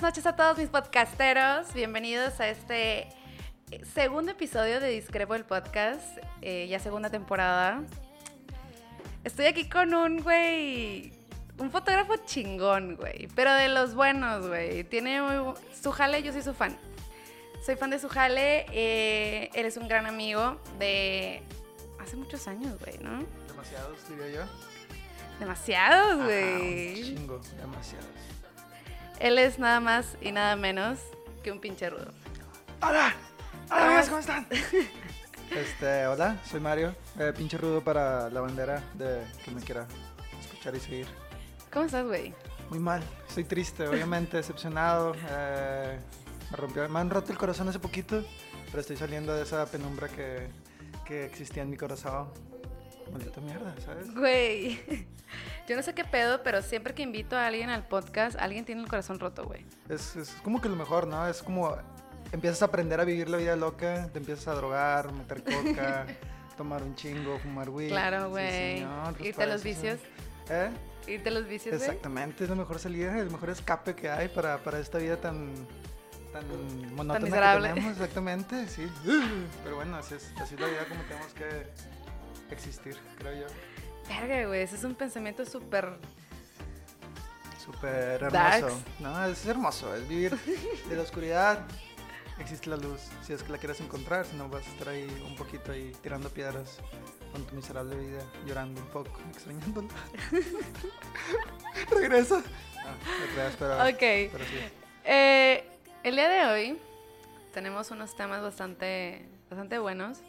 buenas noches a todos mis podcasteros. Bienvenidos a este eh, segundo episodio de Discrepo el Podcast, eh, ya segunda temporada. Estoy aquí con un güey, un fotógrafo chingón, güey, pero de los buenos, güey. Tiene muy, su jale, yo soy su fan. Soy fan de su jale, eh, eres un gran amigo de hace muchos años, güey, ¿no? Demasiados, diría yo. Demasiados, güey. un chingo, demasiados. Él es nada más y nada menos que un pinche rudo. ¡Hola! ¡Hola, amigos! ¿Cómo están? Este, hola, soy Mario. Eh, pinche rudo para la bandera de que me quiera escuchar y seguir. ¿Cómo estás, güey? Muy mal, estoy triste, obviamente, decepcionado. eh, me, rompió, me han roto el corazón hace poquito, pero estoy saliendo de esa penumbra que, que existía en mi corazón. Maldita mierda, ¿sabes? Güey. Yo no sé qué pedo, pero siempre que invito a alguien al podcast, alguien tiene el corazón roto, güey. Es, es como que lo mejor, ¿no? Es como empiezas a aprender a vivir la vida loca, te empiezas a drogar, meter coca, tomar un chingo, fumar weed. Claro, güey. señor, pues Irte a los vicios. ¿Eh? Irte a los vicios. Exactamente, es la mejor salida, el mejor escape que hay para, para esta vida tan, tan monótona miserable. que tenemos. Exactamente, sí. Pero bueno, así es, así es la vida como tenemos que existir, creo yo. Verga, güey. Ese es un pensamiento súper. Súper Darks. hermoso. No, es hermoso, es vivir de la oscuridad. Existe la luz, si es que la quieres encontrar, si no vas a estar ahí un poquito ahí tirando piedras con tu miserable vida, llorando un poco, extrañándola. Regresa. No, no creas, pero, Ok. pero sí. Eh, el día de hoy tenemos unos temas bastante, bastante buenos.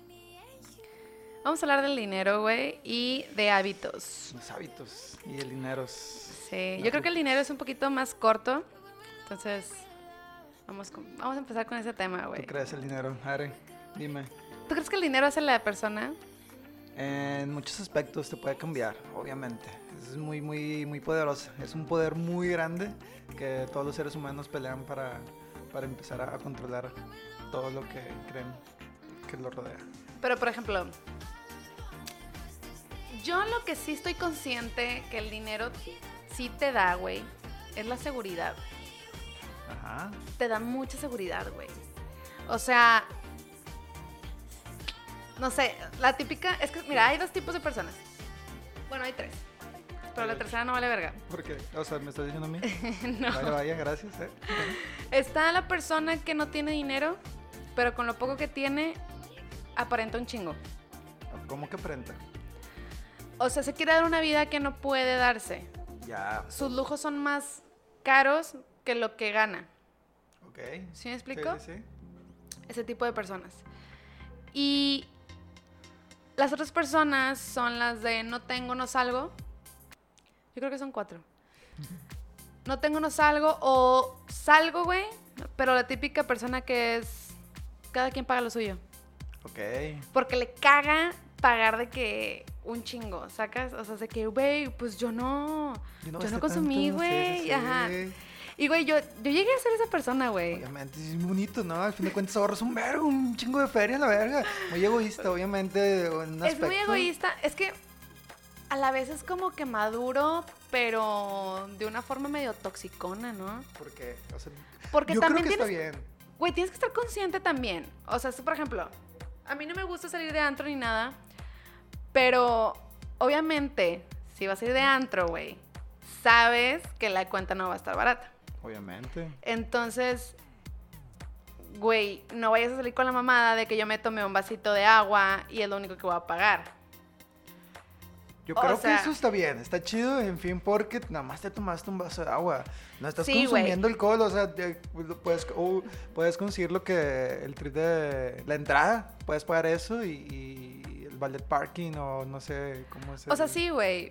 Vamos a hablar del dinero, güey, y de hábitos. Los hábitos y el dinero. es- Sí, yo creo que el dinero es un poquito más corto. Entonces, vamos, con- vamos a empezar con ese tema, güey. ¿Tú crees el dinero? Are, dime. ¿Tú crees que el dinero hace la persona? En muchos aspectos te puede cambiar, obviamente. Es muy, muy, muy poderoso. Es un poder muy grande que todos los seres humanos pelean para, para empezar a, a controlar todo lo que creen que lo rodea. Pero, por ejemplo, yo lo que sí estoy consciente que el dinero sí te da, güey, es la seguridad. Ajá. Te da mucha seguridad, güey. O sea, no sé, la típica, es que, mira, hay dos tipos de personas. Bueno, hay tres. Pero la tercera no vale verga. ¿Por qué? O sea, ¿me estás diciendo a mí? no. Vaya, vaya, gracias. ¿eh? Está la persona que no tiene dinero, pero con lo poco que tiene, aparenta un chingo. ¿Cómo que prenda? O sea, se quiere dar una vida que no puede darse. Ya. Sus lujos son más caros que lo que gana. Ok. ¿Sí me explico? Sí, sí, sí. Ese tipo de personas. Y las otras personas son las de no tengo, no salgo. Yo creo que son cuatro. No tengo, no salgo. O salgo, güey. Pero la típica persona que es. Cada quien paga lo suyo. Ok. Porque le caga pagar de que un chingo, ¿sacas? O sea, de que, güey, pues yo no. Yo no, consumí, güey. sí. Ajá. Y, güey, yo, yo llegué a ser esa persona, güey. Obviamente, es bonito, ¿no? Al fin de cuentas ahorras un vergo, un chingo de feria, la verga. Muy egoísta, obviamente. En un Es muy egoísta. Es que a la vez es como que maduro, pero de una forma medio toxicona, ¿no? Porque, o sea, Porque yo también creo que tienes, está bien. güey, tienes que estar consciente también. O sea, por ejemplo, a mí no me gusta salir de antro ni nada, pero obviamente, si vas a ir de antro, güey, sabes que la cuenta no va a estar barata. Obviamente. Entonces, güey, no vayas a salir con la mamada de que yo me tomé un vasito de agua y es lo único que voy a pagar. Yo O creo sea- que eso está bien, está chido, en fin, porque nada más te tomaste un vaso de agua. No estás Sí, consumiendo alcohol, o sea, puedes, o puedes conseguir lo que el trip de la entrada, puedes pagar eso y, ballet parking o no sé cómo es. O sea, sí, güey.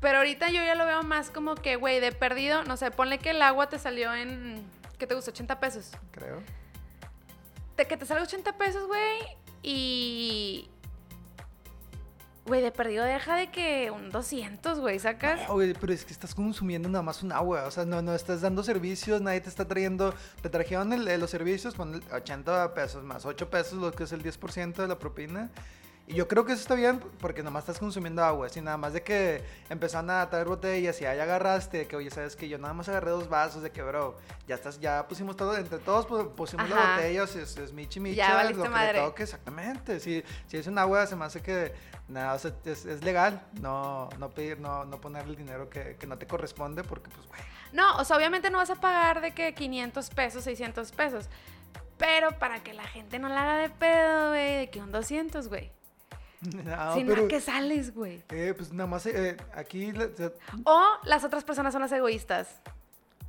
Pero ahorita yo ya lo veo más como que, güey, de perdido, no sé, ponle que el agua te salió en, ¿qué te gusta? 80 pesos. Creo. De que te salga 80 pesos, güey, y... Güey, de perdido deja de que un 200, güey, sacas. No, güey, pero es que estás consumiendo nada más un agua, o sea, no, no estás dando servicios, nadie te está trayendo, te trajeron el- los servicios con 80 pesos más 8 pesos, lo que es el 10% de la propina, Y yo creo que eso está bien porque nomás estás consumiendo agua. Si nada más de que empezaron a traer botellas y ahí agarraste, que oye, sabes que yo nada más agarré dos vasos, de que, bro, ya estás, ya pusimos todo, entre todos pu- pusimos la Ajá. botella, es, es, es michi valiste lo que madre. le toque, exactamente. Si, si es un agua, se me hace que, nada, o sea, es, es legal no, no pedir, no, no poner el dinero que, que no te corresponde porque, pues, güey. No, o sea, obviamente no vas a pagar de que 500 pesos, 600 pesos. Pero para que la gente no la haga de pedo, güey, de que un 200, güey. No, si no, pero, ¿a qué sales, güey? eh, pues nada más, eh, aquí, O las otras personas son las egoístas.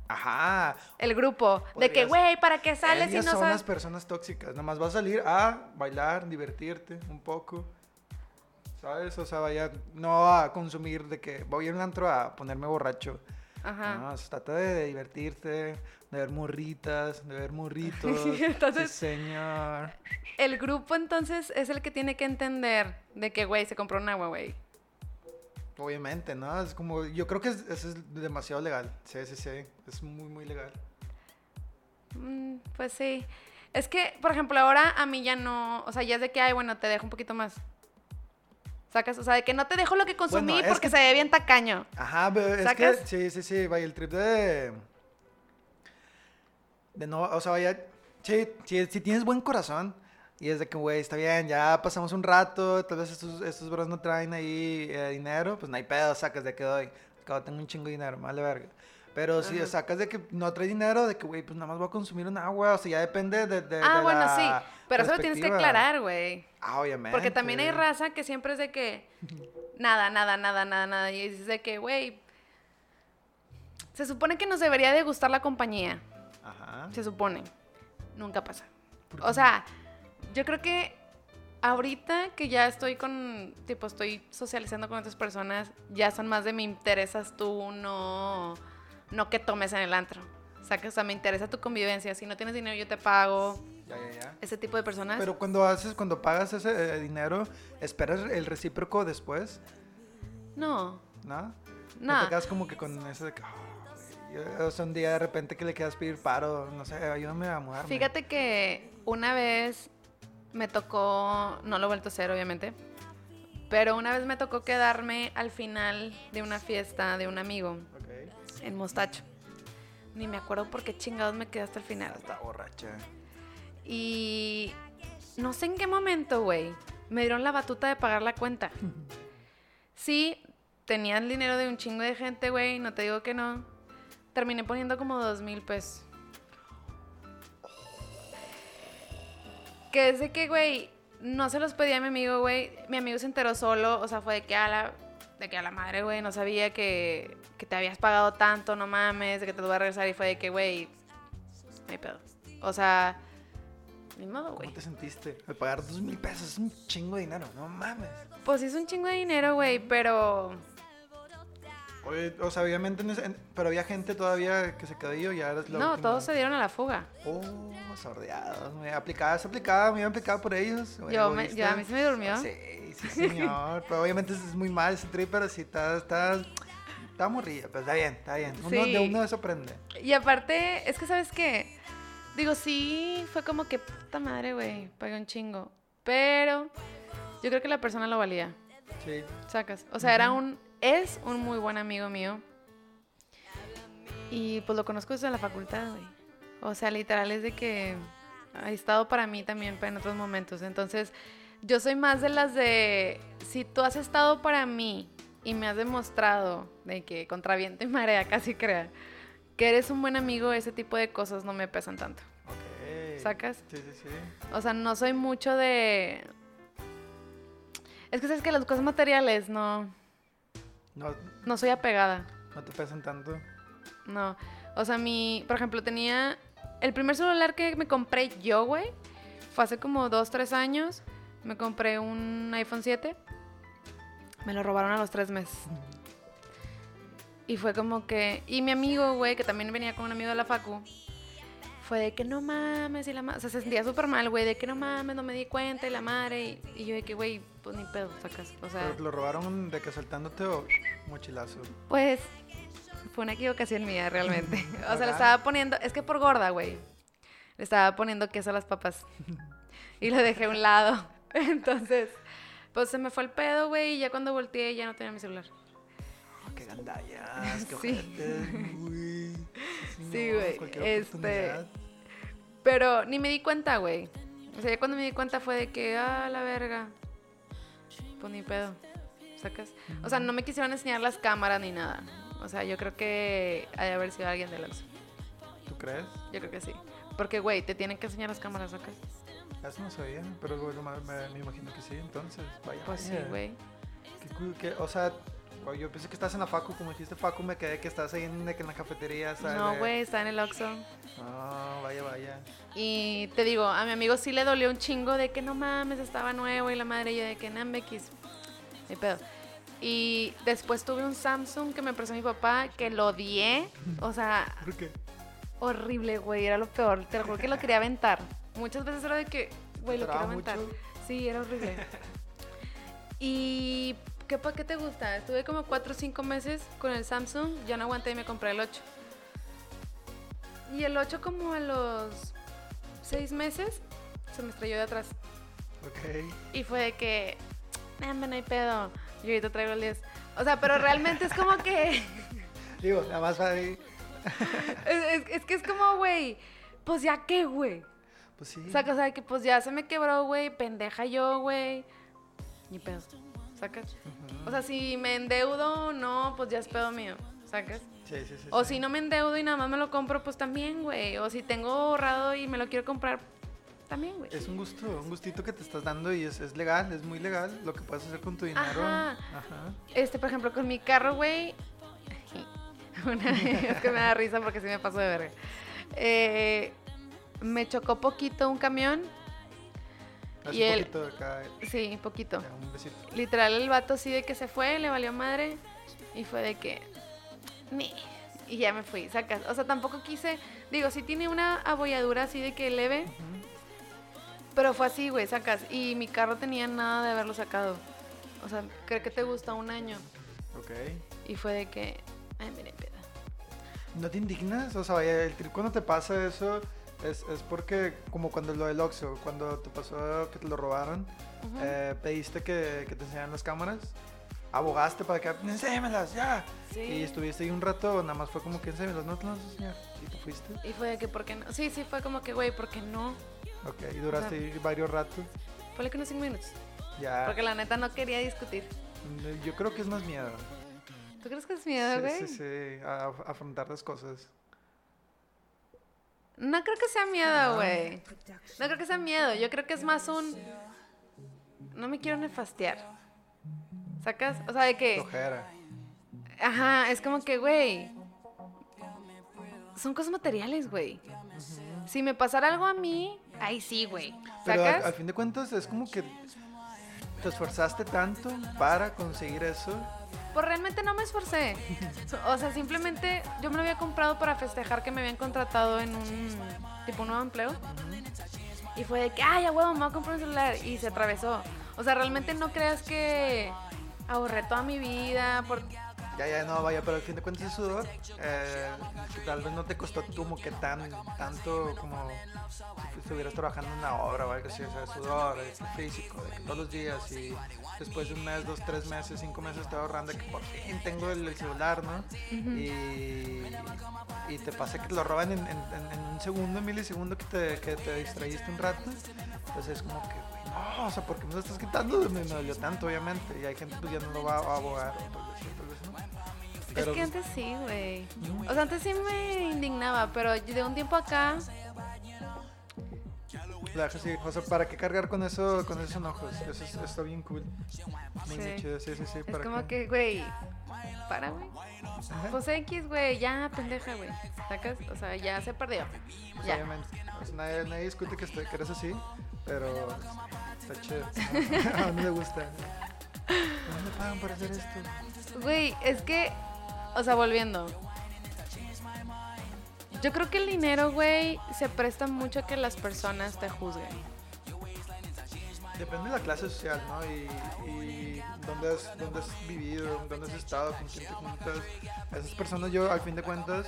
ajá, El grupo. De que, güey, ¿para qué sales si no son sabes? las personas tóxicas. Nada más vas a salir a bailar, divertirte un poco. ¿Sabes? O sea, vaya, no a consumir de que voy a un antro a ponerme borracho. Ajá. No, se trata de divertirte, de ver morritas, de ver morritos. Entonces- Sí, señor. El grupo entonces es el que tiene que entender de que, güey, se compró un agua, güey. Obviamente, ¿no? Es como, yo creo que es- eso es demasiado legal. Sí, sí, sí. Es muy, muy legal. Mm, pues sí. Es que, por ejemplo, ahora a mí ya no, o sea, ya es de que, ay, bueno, te dejo un poquito más. ¿Sacas? O sea, de que no te dejo lo que consumí Bueno, porque que- se ve bien tacaño. Ajá, pero es que sí, sí, sí, vaya, el trip de. De no, o sea, vaya. Sí, sí, si tienes buen corazón y es de que, güey, está bien, ya pasamos un rato, tal vez estos, estos bros no traen ahí eh, dinero, pues no hay pedo, sacas de que doy. Acabo, tengo un chingo de dinero, vale verga. Pero si sacas de que no traes dinero, de que, güey, pues nada más voy a consumir un agua, o sea, ya depende de. de ah, de bueno, la sí. Pero eso lo tienes que aclarar, güey. Ah, obviamente. Porque también hay raza que siempre es de que nada, nada, nada, nada, nada. Y dices de que, güey, se supone que nos debería de gustar la compañía. Ajá. Se supone. Nunca pasa. ¿Por O sea, yo creo que ahorita que ya estoy con, tipo, estoy socializando con otras personas, ya son más de me interesas tú, no, no que tomes en el antro. O sea, que, o sea, me interesa tu convivencia. Si no tienes dinero, yo te pago. Ya, ya, ya. Ese tipo de personas. Pero cuando haces, cuando pagas ese eh, dinero, ¿esperas el recíproco después? no, ¿No? no. te quedas como que con ese de que, "Ah, güey", yo- o sea, un día de repente que le quieras pedir paro, no sé, ayúdame a mudarme. Fíjate que una vez me tocó, no lo he vuelto a hacer obviamente, pero una vez me tocó quedarme al final de una fiesta de un amigo Ok. en Mostacho. Ni me acuerdo por qué chingados me quedé hasta el final. Está borracha. Y no sé en qué momento, güey, me dieron la batuta de pagar la cuenta. Sí, tenía el dinero de un chingo de gente, güey, no te digo que no. Terminé poniendo como dos mil pesos. Que es de que, güey, no se los pedí a mi amigo, güey. Mi amigo se enteró solo, o sea, fue de que a la, de que a la madre, güey, no sabía que, que te habías pagado tanto, no mames, de que te lo voy a regresar. Y fue de que, güey, no hay pedo. O sea, ni modo, güey. ¿Cómo te sentiste? Al pagar dos mil pesos es un chingo de dinero, no mames. Pues sí es un chingo de dinero, güey, pero... Oye, o sea, obviamente, en ese- en- pero había gente todavía que se quedó o ya eres la No, última? todos se dieron a la fuga. Oh, sordeados. Me aplicabas, aplicaba, me iba aplicado por ellos. Yo, me, yo- a mí se me durmió. Sí, sí, señor. pero obviamente es muy mal ese trip, pero sí está, está, está morrilla. Pero está bien, está bien. Uno, Sí. De uno eso aprende. Y aparte, es que, ¿sabes qué? Digo, sí, fue como que puta madre, güey, pagué un chingo. Pero yo creo que la persona lo valía, Sí. sacas. O sea, era un, es un muy buen amigo mío. Y pues lo conozco desde la facultad, güey. O sea, literal es de que ha estado para mí también en otros momentos. Entonces, yo soy más de las de, si tú has estado para mí y me has demostrado de que contra viento y marea, casi crea, que eres un buen amigo, ese tipo de cosas no me pesan tanto. Ok. ¿Sacas? Sí, sí, sí. O sea, no soy mucho de... Es que sabes que las cosas materiales no, No, no soy apegada. no te pesan tanto. No. O sea, mi, por ejemplo, tenía el primer celular que me compré yo, güey, fue hace como dos, tres años. Me compré un iPhone 7. Me lo robaron a los tres meses. Y fue como que... Y mi amigo, güey, que también venía con un amigo de la facu, fue de que no mames y la madre... O sea, se sentía súper mal, güey, de que no mames, no me di cuenta y la madre. Y, y yo de que, güey, pues ni pedo, sacas. O sea, ¿Pero te lo robaron de que saltándote o mochilazo? pues fue una equivocación mía realmente. O sea, le estaba poniendo, es que por gorda, güey. Le estaba poniendo queso a las papas. Y lo dejé a un lado. Entonces, Pues se me fue el pedo, güey, y ya cuando volteé ya no tenía mi celular. Oh, qué gandallas, qué Sí. güey. Sí, güey, este. Pero ni me di cuenta, güey. O sea, ya cuando me di cuenta fue de que, ah, la verga. Pues ni pedo. ¿Sacas? O sea, no me quisieron enseñar las cámaras ni nada. O sea, yo creo que ha de haber sido alguien del Oxxo. ¿Tú crees? Yo creo que sí. Porque, güey, te tienen que enseñar las cámaras, ¿sacas? Eso no sabía, pero bueno, me, me- imagino que sí, entonces, vaya. Pues sí, güey. O sea, güey, yo pensé que estás en la facu, como dijiste facu, me quedé que estás ahí en, en la cafetería, ¿sabes? No, güey, está en el Oxxo. No, vaya, vaya. Y te digo, a mi amigo sí le dolió un chingo de que no mames, estaba nuevo y la madre y yo de que Nambex. Ni pedo. Y después tuve un Samsung que me prestó mi papá que lo odié. O sea, ¿Por qué? horrible, güey, era lo peor. Te lo juro que lo quería aventar. Muchas veces era de que, güey, lo quiero ¿Atoraba aventar. mucho? Sí, era horrible. y ¿qué pa' qué te gusta? Estuve como 4 o 5 meses con el Samsung, ya no aguanté y me compré el 8. Y el 8 como a los 6 meses se me estrelló de atrás. Ok. Y fue de que, nah, no hay pedo. Y ahorita traigo el 10. O sea, pero realmente es como que... Digo, nada más ahí, es, es- es que es como, güey, pues ya qué, güey. pues sí. O sea, que pues ya se me quebró, güey, pendeja yo, güey. Ni pedo. ¿Sacas? O sea, si me endeudo o no, pues ya es pedo mío. ¿Sacas? sí, sí, sí. O si no me endeudo y nada más me lo compro, pues también, güey. O si tengo ahorrado y me lo quiero comprar, también, güey. Es un gusto, un gustito que te estás dando y es, es legal, es muy legal lo que puedes hacer con tu dinero. Ajá. Ajá. Este, por ejemplo, con mi carro, güey. Una vez que me da risa porque sí me pasó de verga. Eh, me chocó poquito un camión. Así Y un el- poquito de acá, Sí, poquito. ya, un besito. Literal, el vato así de que se fue, le valió madre. Y fue de que. "Ni". Y ya me fui, sacas. O sea, tampoco quise. Digo, sí tiene una abolladura así de que leve. Pero fue así, güey, sacas. Y mi carro tenía nada de haberlo sacado. O sea, creo que te gusta un año. Ok. Y fue de que. Ay, mire, peda. ¿No te indignas? O sea, vaya, el trip cuando te pasa eso es, es porque, como cuando lo del Oxxo, cuando te pasó que te lo robaron, Ujú. eh, pediste que, que te enseñaran las cámaras, abogaste para que, enséñamelas, ya. Sí. Y estuviste ahí un rato, nada más fue como que enséñamelas, no te las enseñar. Y te fuiste. Y fue de que, ¿por qué no? Sí, sí, fue como que, güey, ¿por qué no? Ok, y duraste ahí varios ratos. Fue que unos cinco minutos. Ya. Porque la neta no quería discutir. Yo creo que es más miedo. ¿Tú crees que es miedo, Sí, güey? sí, sí, a, a afrontar las cosas. No creo que sea miedo, güey. No creo que sea miedo. Yo creo que es más un. No me quiero nefastear. ¿Sacas? O sea, de que. Ajá, es como que, güey. Son cosas materiales, güey. Si me pasara algo a mí, ahí sí, güey. Pero al, al fin de cuentas es como que te esforzaste tanto para conseguir eso. Pues realmente no me esforcé. O sea, simplemente yo me lo había comprado para festejar que me habían contratado en un tipo un nuevo empleo. Y fue de que, ay, a huevo, me voy a comprar un celular. Y se atravesó. O sea, realmente no creas que ahorré toda mi vida por... Ya, ya, no, vaya, pero al fin de cuentas es sudor. eh, que tal vez no te costó como que tan, tanto como si estuvieras trabajando en una obra o algo así. O sea, sudor eh, físico, de que todos los días y después de un mes, dos, tres meses, cinco meses te ahorrando que por fin tengo el, el celular, ¿no? y, y te pasa que te lo roban en, en- en- en un segundo, en milisegundo que te, que te distraíste un rato. Pues es como que, no, o sea, ¿por qué me lo estás quitando? Me, me dolió tanto, obviamente. Y hay gente pues ya no lo va a abogar, o sí. Pero, es que antes sí, güey. O sea, antes sí me indignaba, pero de un tiempo acá... la dejas ir. O sea, ¿para qué cargar con eso, con esos enojos? Eso es- está bien cool. Muy, muy Sí. chido, sí, sí, sí. Es ¿para como qué? que, güey, para, güey. Pues X, güey, ya, pendeja, güey. ¿Sacas? O sea, ya se perdió. Pues, Ya. obviamente. O sea, nadie, nadie discute que, esté- que eres así, pero está chido. a mí me gusta. ¿Cómo me pagan por hacer esto? Güey, es que, o sea, volviendo. Yo creo que el dinero, güey, se presta mucho a que las personas te juzguen. Depende de la clase social, ¿no? Y, y dónde, has, dónde has vivido, dónde has estado, con quién te juntas. Esas personas yo, al fin de cuentas,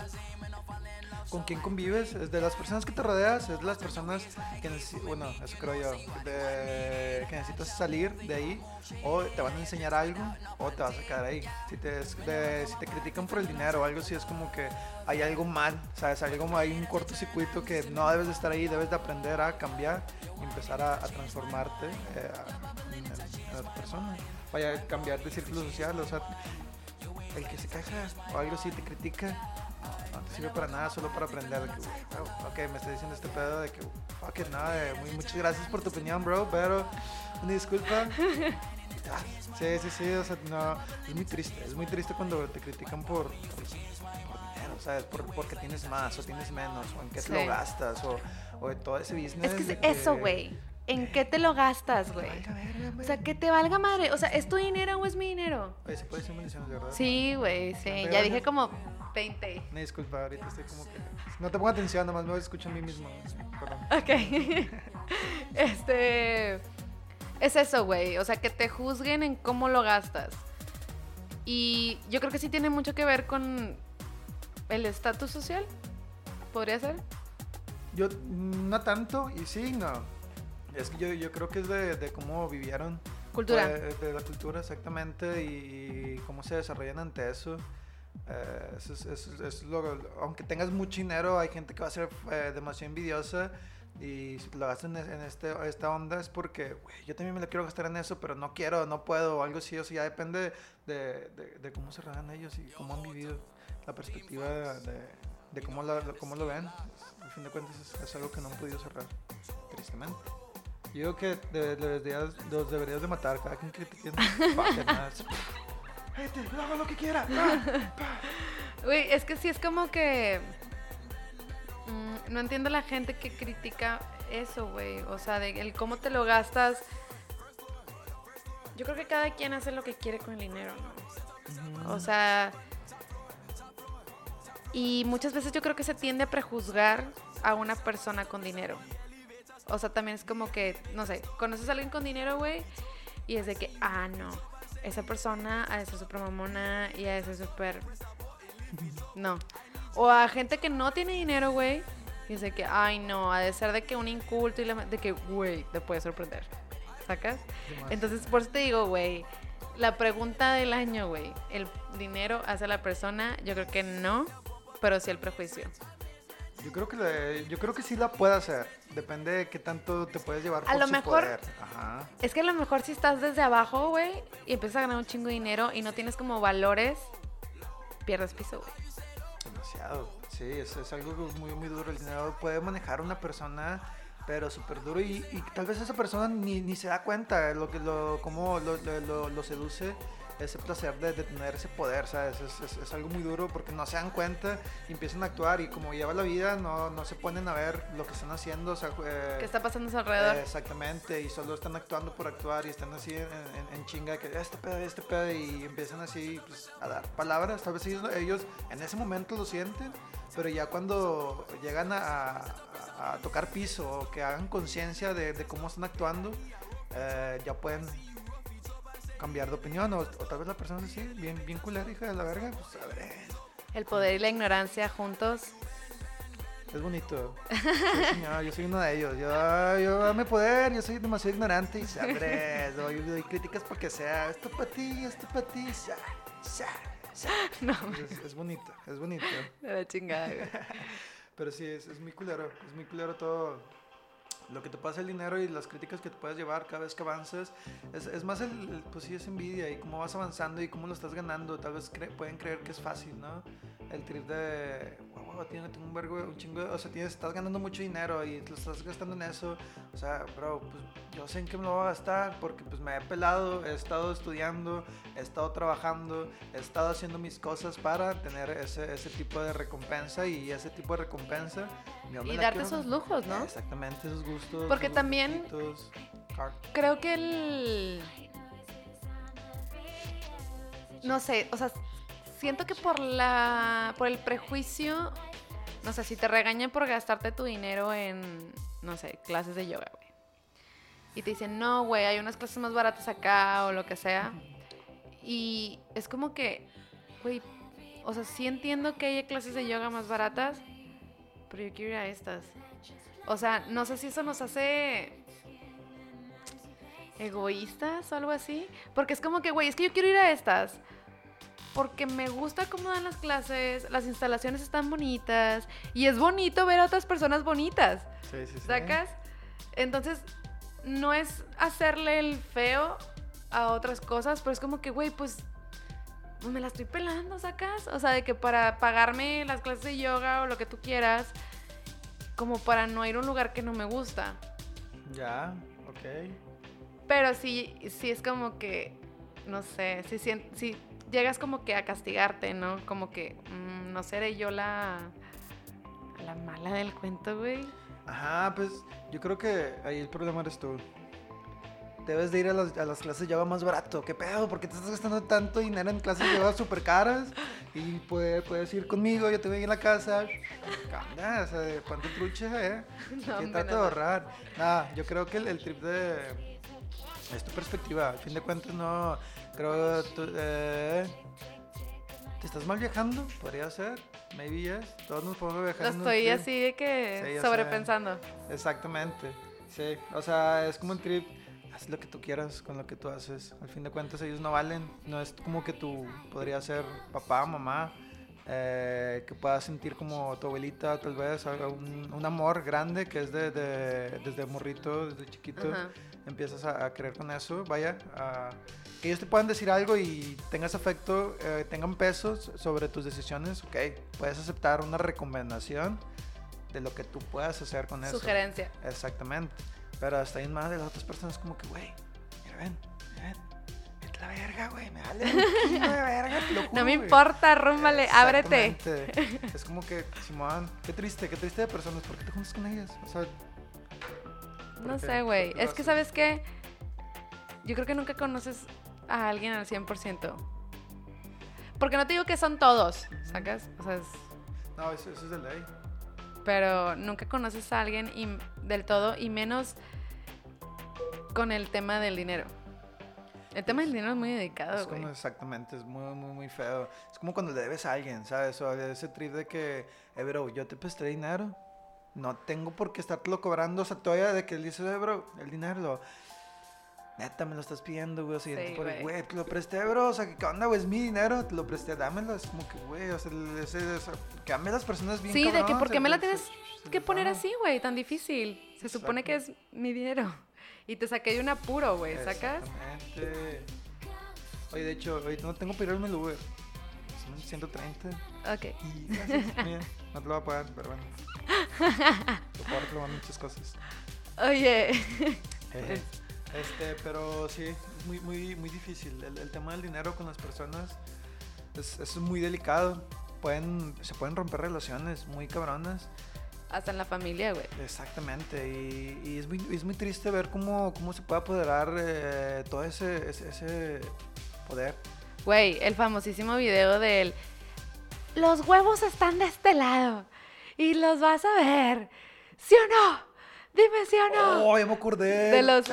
con quién convives, es de las personas que te rodeas, es de las personas que necesitas, bueno, eso creo yo, de, que necesitas salir de ahí, o te van a enseñar algo, o te vas a quedar ahí. Si te, si te critican por el dinero o algo así, es como que hay algo mal, ¿sabes? Hay, como, hay un cortocircuito que no debes de estar ahí, debes de aprender a cambiar y empezar a, transformarte eh, en, otra persona. Vaya a cambiar de círculo social, o sea, el que se queja o algo así te critica, no te sirve para nada, solo para aprender. De que, ok, me está diciendo este pedo de que, fuck nada, muy, muchas gracias por tu opinión, bro, pero una disculpa. Ah, sí, sí, sí, o sea, no, es muy triste, es muy triste cuando te critican por, por, dinero, ¿sabes? Por, porque tienes más o tienes menos, o en qué te lo gastas, o, o de todo ese business. Es que, eso, güey. ¿En qué te lo gastas, güey? O sea, que te valga madre. O sea, ¿es tu dinero o es mi dinero? Oye, ¿se puede decir municiones, de verdad? Sí, güey, sí. Ya dije como 20. Me disculpa, ahorita estoy como que... No te pongo atención, nomás me escucho a mí mismo. Perdón. Ok. este... Es eso, güey. O sea, que te juzguen en cómo lo gastas. Y yo creo que sí tiene mucho que ver con el estatus social. ¿Podría ser? Yo no tanto, y sí, no. Es que yo, yo creo que es de, de cómo vivieron. Cultura. De, la cultura, exactamente, y, cómo se desarrollan ante eso. Eh, es, lo, aunque tengas mucho dinero, hay gente que va a ser eh, demasiado envidiosa y si lo gastas en, este, esta onda es porque yo también me lo quiero gastar en eso, pero no quiero, no puedo, o algo así. O sea, ya depende de, de, cómo se regan ellos y cómo han vivido la perspectiva de, cómo, cómo lo ven. Al fin de cuentas es algo que no han podido cerrar, tristemente. Yo digo que deberías, los deberías de matar cada quien que te quiera. Gente, hago lo que quiera. Uy, es que sí es como que. Mm, no entiendo la gente que critica eso, güey. O sea, de el cómo te lo gastas. Yo creo que cada quien hace lo que quiere con el dinero, ¿no? O sea. Y muchas veces yo creo que se tiende a prejuzgar a una persona con dinero. O sea, también es como que, no sé, conoces a alguien con dinero, güey, y es de que, ah, no, esa persona ha de ser súper mamona y ha de ser súper... No. O a gente que no tiene dinero, güey, y de que, ay, no, ha de ser de que un inculto y de que, güey, te puede sorprender. ¿Sacas? Entonces, por eso te digo, güey, la pregunta del año, güey, ¿el dinero hace a la persona? Yo creo que no, pero sí el prejuicio. Yo creo que yo creo que sí la puede hacer. Depende de qué tanto te puedes llevar a lo mejor, Es que a lo mejor si estás desde abajo, güey, y empiezas a ganar un chingo de dinero y no tienes como valores, pierdes piso, güey. Demasiado. Sí, es, es algo muy, muy duro. El dinero puede manejar una persona pero súper duro y, y, tal vez esa persona ni, ni se da cuenta lo que lo cómo lo, lo, lo seduce ese placer de, tener ese poder, ¿sabes? Es, es, algo muy duro porque no se dan cuenta y empiezan a actuar y como lleva la vida no, no se ponen a ver lo que están haciendo. O sea, eh, ¿Qué está pasando a su alrededor? exactamente, y solo están actuando por actuar y están así en, chinga que este pedo, este pedo y empiezan así pues, a dar palabras. Tal vez ellos, en ese momento lo sienten, pero ya cuando llegan a, a, tocar piso o que hagan conciencia de, de, cómo están actuando, eh, ya pueden cambiar de opinión o, tal vez la persona así, bien, bien culera, hija de la verga, pues a ver. El poder y la ignorancia juntos. Es bonito. yo soy uno de ellos. Yo, yo dame poder, yo soy demasiado ignorante y sabré, doy, doy críticas porque sea esto para ti, esto para ti, ya, ya, No. Es, es, bonito, es bonito. De la chingada, Pero sí, es, es muy culero, es muy culero todo lo que te pasa el dinero y las críticas que te puedes llevar cada vez que avances, es, es más el, pues sí, es envidia y cómo vas avanzando y cómo lo estás ganando. Tal vez pueden creer que es fácil, ¿no? El trip de, wow, tiene, un vergo, un chingo, o sea, tienes, estás ganando mucho dinero y lo estás gastando en eso. O sea, bro, pues yo sé en qué me lo voy a gastar porque pues me he pelado, he estado estudiando, he estado trabajando, he estado haciendo mis cosas para tener ese, ese tipo de recompensa y ese tipo de recompensa. Y darte esos lujos, ¿no? Exactamente, esos gustos. Porque también creo que el... No sé, o sea, siento que por la por el prejuicio, no sé, si te regañan por gastarte tu dinero en, no sé, clases de yoga, güey. Y te dicen, no, güey, hay unas clases más baratas acá o lo que sea. Y es como que, güey, o sea, sí entiendo que hay clases de yoga más baratas, pero yo quiero ir a estas. O sea, no sé si eso nos hace egoístas o algo así. Porque es como que, güey, es que yo quiero ir a estas. Porque me gusta cómo dan las clases, las instalaciones están bonitas y es bonito ver a otras personas bonitas. Sí, sí, sí. ¿Sacas? Entonces, no es hacerle el feo a otras cosas, pero es como que, güey, pues, me la estoy pelando, ¿sacas? O sea, de que para pagarme las clases de yoga o lo que tú quieras, como para no ir a un lugar que no me gusta. Ya, ok. Pero sí, sí es como que, no sé, si, si llegas como que a castigarte, ¿no? Como que, mm, no seré yo la, la mala del cuento, güey. Ajá, pues yo creo que ahí el problema eres tú. Debes de ir a las, a las clases yoga más barato. ¿Qué pedo? ¿Por qué te estás gastando tanto dinero en clases yoga súper caras? Y puede- puedes ir conmigo, yo te voy en la casa. Cambia, o sea, ponte trucha, ¿eh? No, hombre, trata de ahorrar. Nada, yo creo que el, el trip de... Es tu perspectiva. Al fin de cuentas, no... Creo tú, eh, ¿Te estás mal viajando? Podría ser. Maybe yes. Todos nos podemos viajar Lo en un estoy así de que Sí, sobrepensando. Exactamente, sí. O sea, es como un trip, haz lo que tú quieras con lo que tú haces. Al fin de cuentas ellos no valen, no es como que tú podrías ser papá, mamá, eh, que puedas sentir como tu abuelita tal vez, un, un amor grande que es de, de- desde morrito, desde chiquito, Ajá. Empiezas a, a creer con eso, vaya, a- que ellos te puedan decir algo y tengas afecto, eh, tengan pesos sobre tus decisiones, ok, puedes aceptar una recomendación de lo que tú puedas hacer con eso. Sugerencia. Exactamente. Pero hasta ahí más de las otras personas como que, güey, mira, ven, mira, ven. Vete a la verga, güey, me vale un de verga, te lo No juro, me güey. importa, rúmbale, ábrete. Es como que, Simón, qué triste, qué triste de personas. ¿Por qué te juntas con ellas? O sea, No sé, güey. ¿Por qué lo Es que? ¿sabes qué? Yo creo que nunca conoces a alguien al 100%. Porque no te digo que son todos, ¿sacas? O sea, es- no, eso, eso es de ley. pero nunca conoces a alguien y- del todo y menos con el tema del dinero. El tema del dinero es muy delicado, Es como exactamente, es muy, muy, muy feo. Es como cuando le debes a alguien, ¿sabes? O ese trip de que, eh, bro, yo te presté dinero. No tengo por qué estártelo cobrando. O sea, todavía de que él dice, bro, el dinero, lo, neta, me lo estás pidiendo, güey. O sea, Sí, güey. güey, te lo presté, bro. O sea, ¿qué onda, güey? Es mi dinero, te lo presté, dámelo. Es como que, güey, o sea, el- ese, ese, cambia las personas bien Sí, de que cabrón, ¿por qué me la tienes se- se que poner así, güey? Tan difícil. Se supone que es mi dinero. Y te saqué de un apuro, güey, ¿sacas? Exactamente. Oye, de hecho, ahorita no tengo para irme el Uber. Son 130. Ok. Y gracias, mira, no te lo voy a pagar, pero bueno. Puedo reclamar muchas cosas. Oye. Jeje. Este, pero sí, es muy, muy, muy difícil. El, el tema del dinero con las personas es, es muy delicado. Pueden, se pueden romper relaciones muy cabronas. Hasta en la familia, güey. Exactamente. Y, y es, muy, es muy triste ver cómo, cómo se puede apoderar eh, todo ese, ese, ese poder. Güey, el famosísimo video del Los huevos están de este lado y los vas a ver. ¿Sí o no? Dime sí o no. Oh, ya me acordé. De los-.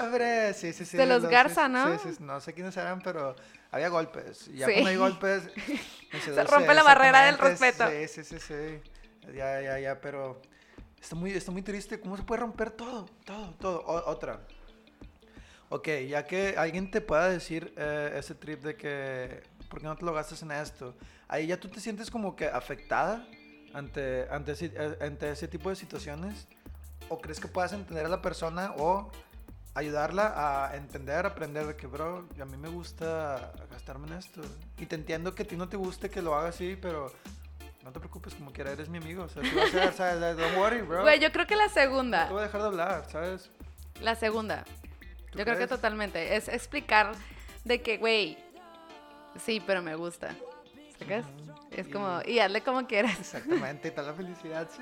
Sí, sí, sí. de los Garza, sí, ¿no? Sí, sí, no sé quiénes eran, pero había golpes. Y ya Sí. cuando hay golpes. Se rompe la barrera del exactamente, Sí, sí, sí, sí. Ya, ya, ya, pero está muy, está muy triste. ¿Cómo se puede romper todo? Todo, todo. O- otra. Ok, ya que alguien te pueda decir eh, ese trip de que, ¿por qué no te lo gastas en esto? Ahí ya tú te sientes como que afectada ante, eh, ante ese tipo de situaciones. ¿O crees que puedas entender a la persona o ayudarla a entender, aprender de que, bro, a mí me gusta gastarme en esto? Y te entiendo que a ti no te guste que lo haga así, pero no te preocupes, como quiera, eres mi amigo. O sea, si va a ser, ¿sabes? Don't worry, bro. Güey, yo creo que la No te segunda. voy a dejar de hablar, ¿sabes? La segunda. ¿Tú Yo creo que totalmente. Es explicar de que, güey, sí, pero me gusta. ¿Sacas? Ujú. Es Y- como, y hazle como quieras. Exactamente, y tal la felicidad, sí.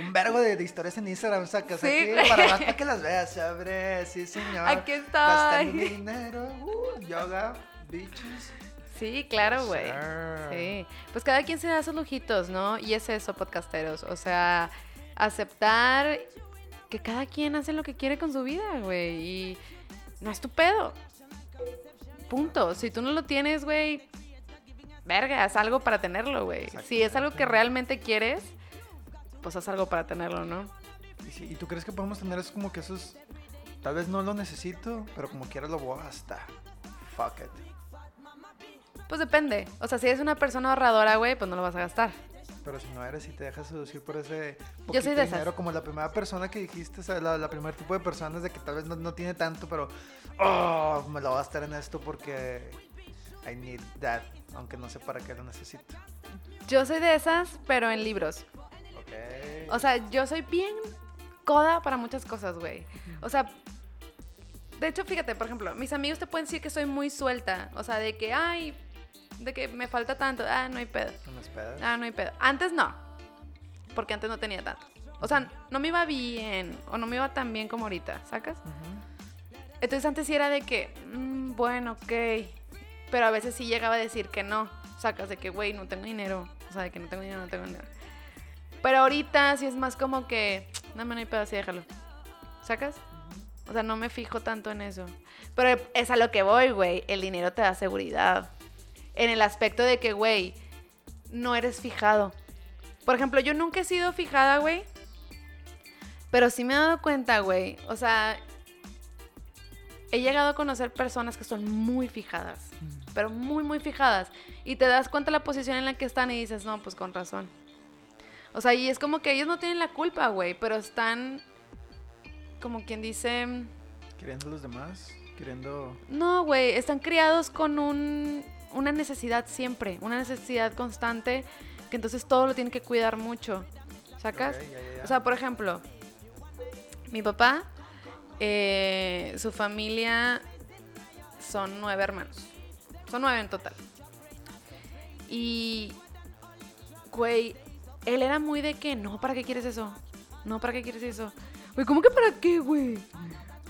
Un vergo de, de historias en Instagram sacas Sí, aquí güey. para más para que las veas, sabré, sí señor. Aquí Gastando mi estoy. dinero, uh, yoga, bitches. Sí, claro, güey. Sí. Pues cada quien se da sus lujitos, ¿no? Y es eso, podcasteros. O sea, aceptar que cada quien hace lo que quiere con su vida, güey. Y no es tu pedo. Punto. Si tú no lo tienes, güey, verga, haz algo para tenerlo, güey. Si es algo que realmente quieres, pues haz algo para tenerlo, ¿no? ¿Y, si- y tú crees que podemos tener eso como que esos... Tal vez no lo necesito, pero como quiera lo voy a gastar. Fuck it. Pues depende. O sea, si eres una persona ahorradora, güey, pues no lo vas a gastar. Pero si no eres y te dejas seducir por ese Yo soy de esas. dinero, como la primera persona que dijiste, o sea, la, la primer tipo de personas de que tal vez no, no tiene tanto, pero oh, me lo voy a gastar en esto porque I need that, aunque no sé para qué lo necesito. Yo soy de esas, pero en libros. Ok. O sea, yo soy bien coda para muchas cosas, güey. O sea, de hecho, fíjate, por ejemplo, mis amigos te pueden decir que soy muy suelta. O sea, de que, ay, de que me falta tanto. Ah, no hay pedo. Unas pedas. Ah, no hay pedo. Antes no. Porque antes no tenía tanto. O sea, no me iba bien. O no me iba tan bien como ahorita, ¿sacas? Entonces antes sí era de que, "Mm, bueno, ok. Pero a veces sí llegaba a decir que no. Sacas de que, güey, no tengo dinero. O sea, de que no tengo dinero, no tengo dinero. Pero ahorita sí es más como que, no me no hay pedo, así déjalo. ¿Sacas? O sea, no me fijo tanto en eso. Pero es a lo que voy, güey. El dinero te da seguridad. En el aspecto de que, güey, no eres fijado. Por ejemplo, yo nunca he sido fijada, güey. Pero sí me he dado cuenta, güey. O sea, he llegado a conocer personas que son muy fijadas. Pero muy, muy fijadas. Y te das cuenta la posición en la que están y dices, no, pues con razón. O sea, y es como que ellos no tienen la culpa, güey. Pero están, como quien dice... Queriendo a los demás, queriendo... No, güey, están criados con un, una necesidad siempre, una necesidad constante, que entonces todo lo tienen que cuidar mucho, ¿sacas? O sea, por ejemplo, mi papá, eh, su familia son nueve hermanos, son nueve en total. Y, güey, él era muy de que, no, ¿para qué quieres eso? No, ¿para qué quieres eso? Güey, ¿cómo que para qué, güey?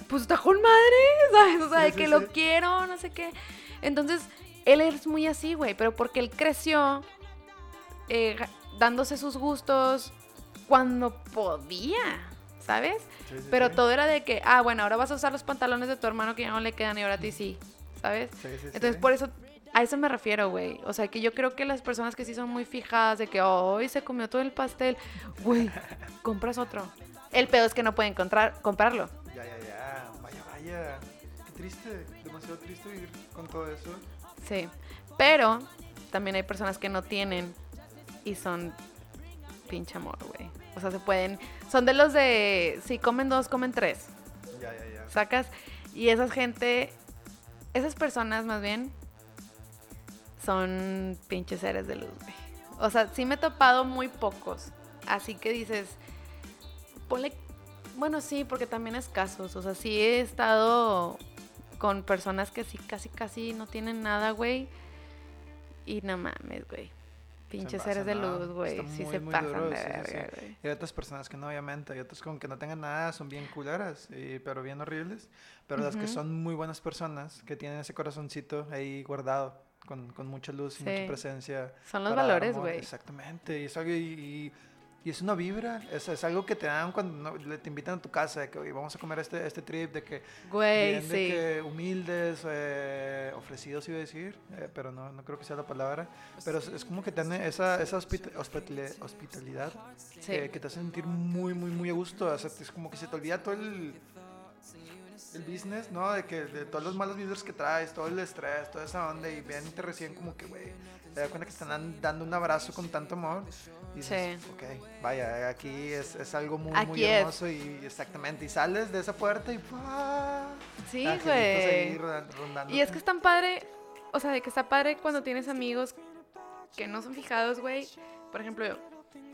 Pues está con madre, ¿sabes? O sea, Sí, de que sí. lo quiero, no sé qué. Entonces, él es muy así, güey, pero porque él creció eh, dándose sus gustos cuando podía, ¿sabes? Sí, sí, Pero sí. todo era de que, ah, bueno, ahora vas a usar los pantalones de tu hermano que ya no le quedan y ahora a ti sí, ¿sabes? Sí, sí, sí. Entonces, por eso, a eso me refiero, güey. O sea, que yo creo que las personas que sí son muy fijadas de que hoy se comió todo el pastel, güey, compras otro. El pedo es que no pueden encontrar, comprarlo. Ya, ya, ya. Vaya, vaya. Qué triste. Demasiado triste vivir con todo eso. Sí. Pero también hay personas que no tienen y son pinche amor, güey. O sea, se pueden. Son de los de. Si comen dos, comen tres. Ya, ya, ya. ¿Sacas? Y esas gente. Esas personas, más bien. Son pinches seres de luz, güey. O sea, sí me he topado muy pocos. Así que dices. Ponle. Bueno, sí, porque también es casos. O sea, sí he estado con personas que sí, casi, casi no tienen nada, güey. Y no mames, güey. Pinches seres de luz, güey. Sí se muy pasan de sí, sí, verga, sí. Y hay otras personas que no, obviamente. Hay otras con que no tengan nada, son bien culeras, y- pero bien horribles. Pero las que son muy buenas personas, que tienen ese corazoncito ahí guardado, con, con mucha luz y Sí. mucha presencia. Son los valores, güey. Exactamente. Y es algo, y, y- y es una vibra. Es, es algo que te dan cuando no- te invitan a tu casa, de que "Oye, vamos a comer este, este trip, de que Güey, bien de sí. que humildes, eh, ofrecidos iba a decir, eh, pero no, no creo que sea la palabra. Pero es, es como que tiene esa, esa hospita- hospitali- hospitalidad Sí. que, que te hace sentir muy, muy, muy a gusto. O sea, es como que se te olvida todo el, el business, ¿no? De que de todos los malos vibras que traes, todo el estrés, toda esa onda, y ven y te reciben como que, güey, te das cuenta que están dan- dando un abrazo con tanto amor. Y dices, Sí. ok, vaya, aquí es, es algo muy, Aquí muy es. hermoso y exactamente, y sales de esa puerta y ¡pua! Sí, güey. Y es que es tan padre, o sea, de que está padre cuando tienes amigos que no son fijados, güey. Por ejemplo,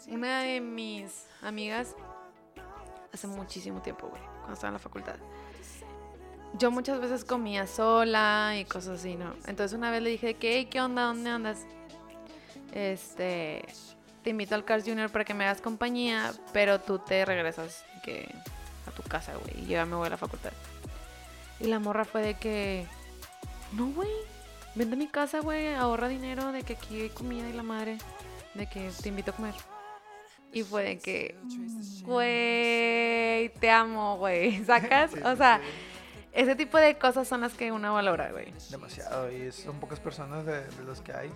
una de mis amigas, hace muchísimo tiempo, güey, cuando estaba en la facultad. Yo muchas veces comía sola y cosas así, ¿no? Entonces una vez le dije que, "Hey, ¿qué onda? ¿Dónde andas? Este, te invito al Cars Junior para que me hagas compañía, pero tú te regresas que a tu casa, güey, y yo ya me voy a la facultad. Y la morra fue de que, no, güey, vente a mi casa, güey, ahorra dinero de que aquí hay comida y la madre, de que te invito a comer. Y fue de que, güey, te amo, güey, ¿sacas? O sea, ese tipo de cosas son las que uno valora, güey. Demasiado, y son pocas personas de, de los que hay.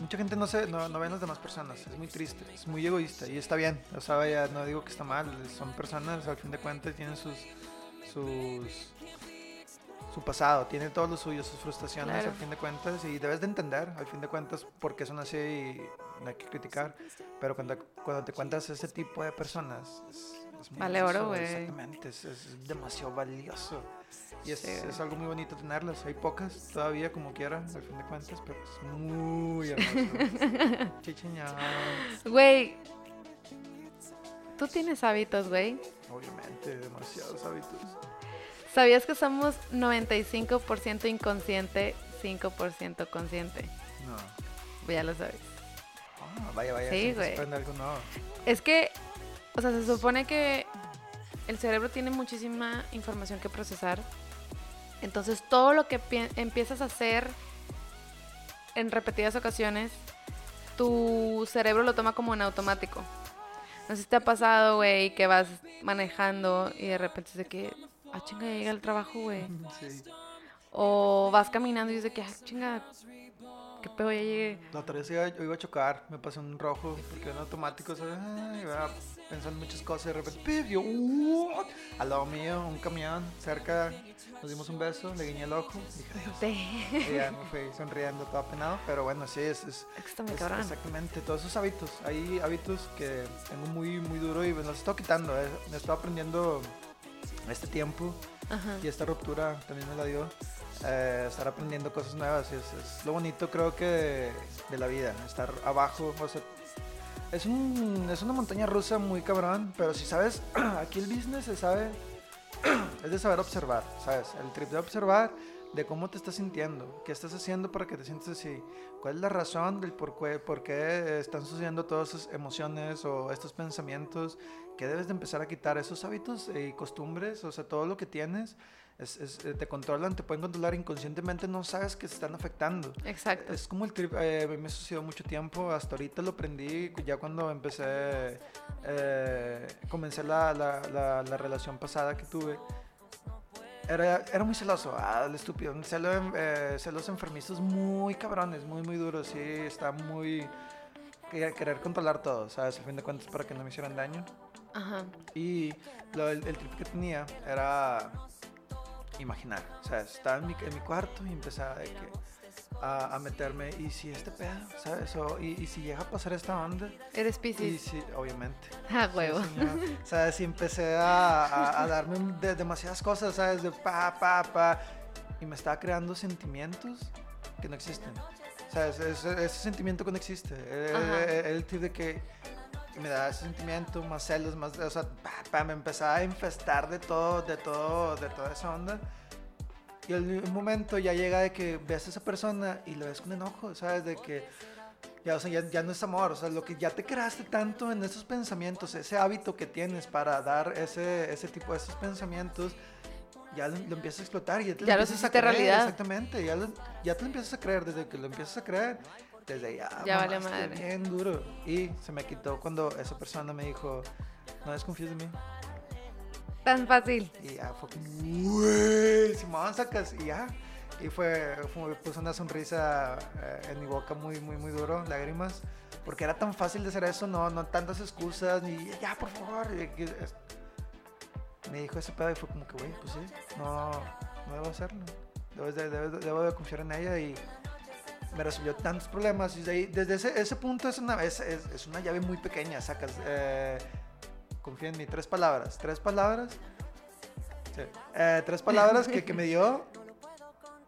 Mucha gente no, se, no, no ve a las demás personas, es muy triste, es muy egoísta y está bien. O sea, vaya, no digo que está mal, son personas, al fin de cuentas tienen sus, sus, su pasado, tienen todos los suyos, sus frustraciones, Claro. al fin de cuentas, y debes de entender, al fin de cuentas, por qué son así y no hay que criticar. Pero cuando, cuando te cuentas ese tipo de personas, es, es muy Vale oro, güey. Exactamente, es, es demasiado valioso. Y es, Sí, güey. es algo muy bonito tenerlas. Hay pocas todavía, como quiera, al fin de cuentas, pero es muy hermoso. Chicheña. Güey, tú tienes hábitos, güey. Obviamente, demasiados hábitos. ¿Sabías que somos 95% inconsciente, 5% consciente? No. Pues ya lo sabes. Ah, vaya, vaya. Sí, güey. algo nuevo. Es que, o sea, se supone que el cerebro tiene muchísima información que procesar. Entonces, todo lo que pi- empiezas a hacer en repetidas ocasiones, tu cerebro lo toma como en automático. No sé si te ha pasado, güey, que vas manejando y de repente es de que, ah, chinga, ya llega el trabajo, güey. Sí. O vas caminando y es de que, ah, chinga, qué pedo, ya llegué. La otra vez iba, a chocar, me pasó un rojo, porque en automático. Ay, iba pensando en muchas cosas, de repente, ¡pip! Al lado mío, un camión, cerca, nos dimos un beso, le guiñé el ojo, dije, adiós. Y ya me fui sonriendo, todo apenado, pero bueno, sí, es, exactamente, todos esos hábitos, hay hábitos que tengo muy, muy duro y me los estoy quitando, eh. me estoy aprendiendo este tiempo Ajá. y esta ruptura también me la dio. Eh, estar aprendiendo cosas nuevas es, es lo bonito creo que de, de la vida, estar abajo, o sea, es, un, es una montaña rusa muy cabrón, pero si sabes, aquí el business se sabe, es de saber observar, ¿sabes? El trip de observar de cómo te estás sintiendo, qué estás haciendo para que te sientas así, cuál es la razón del por qué, por qué están sucediendo todas esas emociones o estos pensamientos, que debes de empezar a quitar esos hábitos y costumbres, o sea, todo lo que tienes. Es- es- eh, te controlan, te pueden controlar inconscientemente, no sabes que se están afectando. Exacto. Es como el trip, eh, me sucedió mucho tiempo, hasta ahorita lo aprendí ya cuando empecé, eh, comencé la, la, la, la relación pasada que tuve. Era, era muy celoso, ah, el estúpido, celo, eh, celos enfermizos muy cabrones, muy, muy duros, sí, está muy... que- Querer controlar todo, ¿sabes? Al fin de cuentas para que no me hicieran daño. Ajá. Y lo- el, el trip que tenía era imaginar. O sea, estaba en mi, en mi cuarto y empezaba de que, a, a meterme. ¿Y si este pedo? ¿Sabes? O, y, y si llega a pasar esta onda? Eres Y Pisces. si, obviamente. Ah, Sí, huevo. señor. o sea, si empecé a, a- a darme de- demasiadas cosas, ¿sabes? De pa, pa, pa. Y me estaba creando sentimientos que no existen. ¿Sabes? Ese, ese sentimiento que no existe. Eh, Ajá. El, tipo de que me da ese sentimiento, más celos, más. O sea, pa, me empezaba a infestar de todo, de todo, de toda esa onda. Y el un momento ya llega de que ves a esa persona y lo ves con enojo, ¿sabes? De que ya, o sea, ya, ya no es amor, o sea, lo que ya te creaste tanto en esos pensamientos, ese hábito que tienes para dar ese, ese tipo de esos pensamientos, ya lo, lo empiezas a explotar y ya te lo Ya lo empiezas a creer, realidad. Exactamente, ya, lo- ya te lo empiezas a creer, desde que lo empiezas a creer, desde ya, Ya vale madre. bien duro. Y se me quitó cuando esa persona me dijo, no desconfíes de mí. Tan fácil. Y ya fue como, güey, Simón, sacas, y ya. Y fue, fue puso una sonrisa eh, en mi boca muy, muy, muy duro, lágrimas. Porque era tan fácil de hacer eso, no, no tantas excusas, ni ya, por favor. y me dijo ese pedo y fue como que, güey, pues sí, no, no debo hacerlo. Debo de, debo, debo de confiar en ella y me resolvió tantos problemas. Y desde, ahí- desde ese, ese punto es una, es, es, es una llave muy pequeña, sacas. eh, confía en mí, tres palabras. Tres palabras. Sí. Eh, tres palabras que, que me dio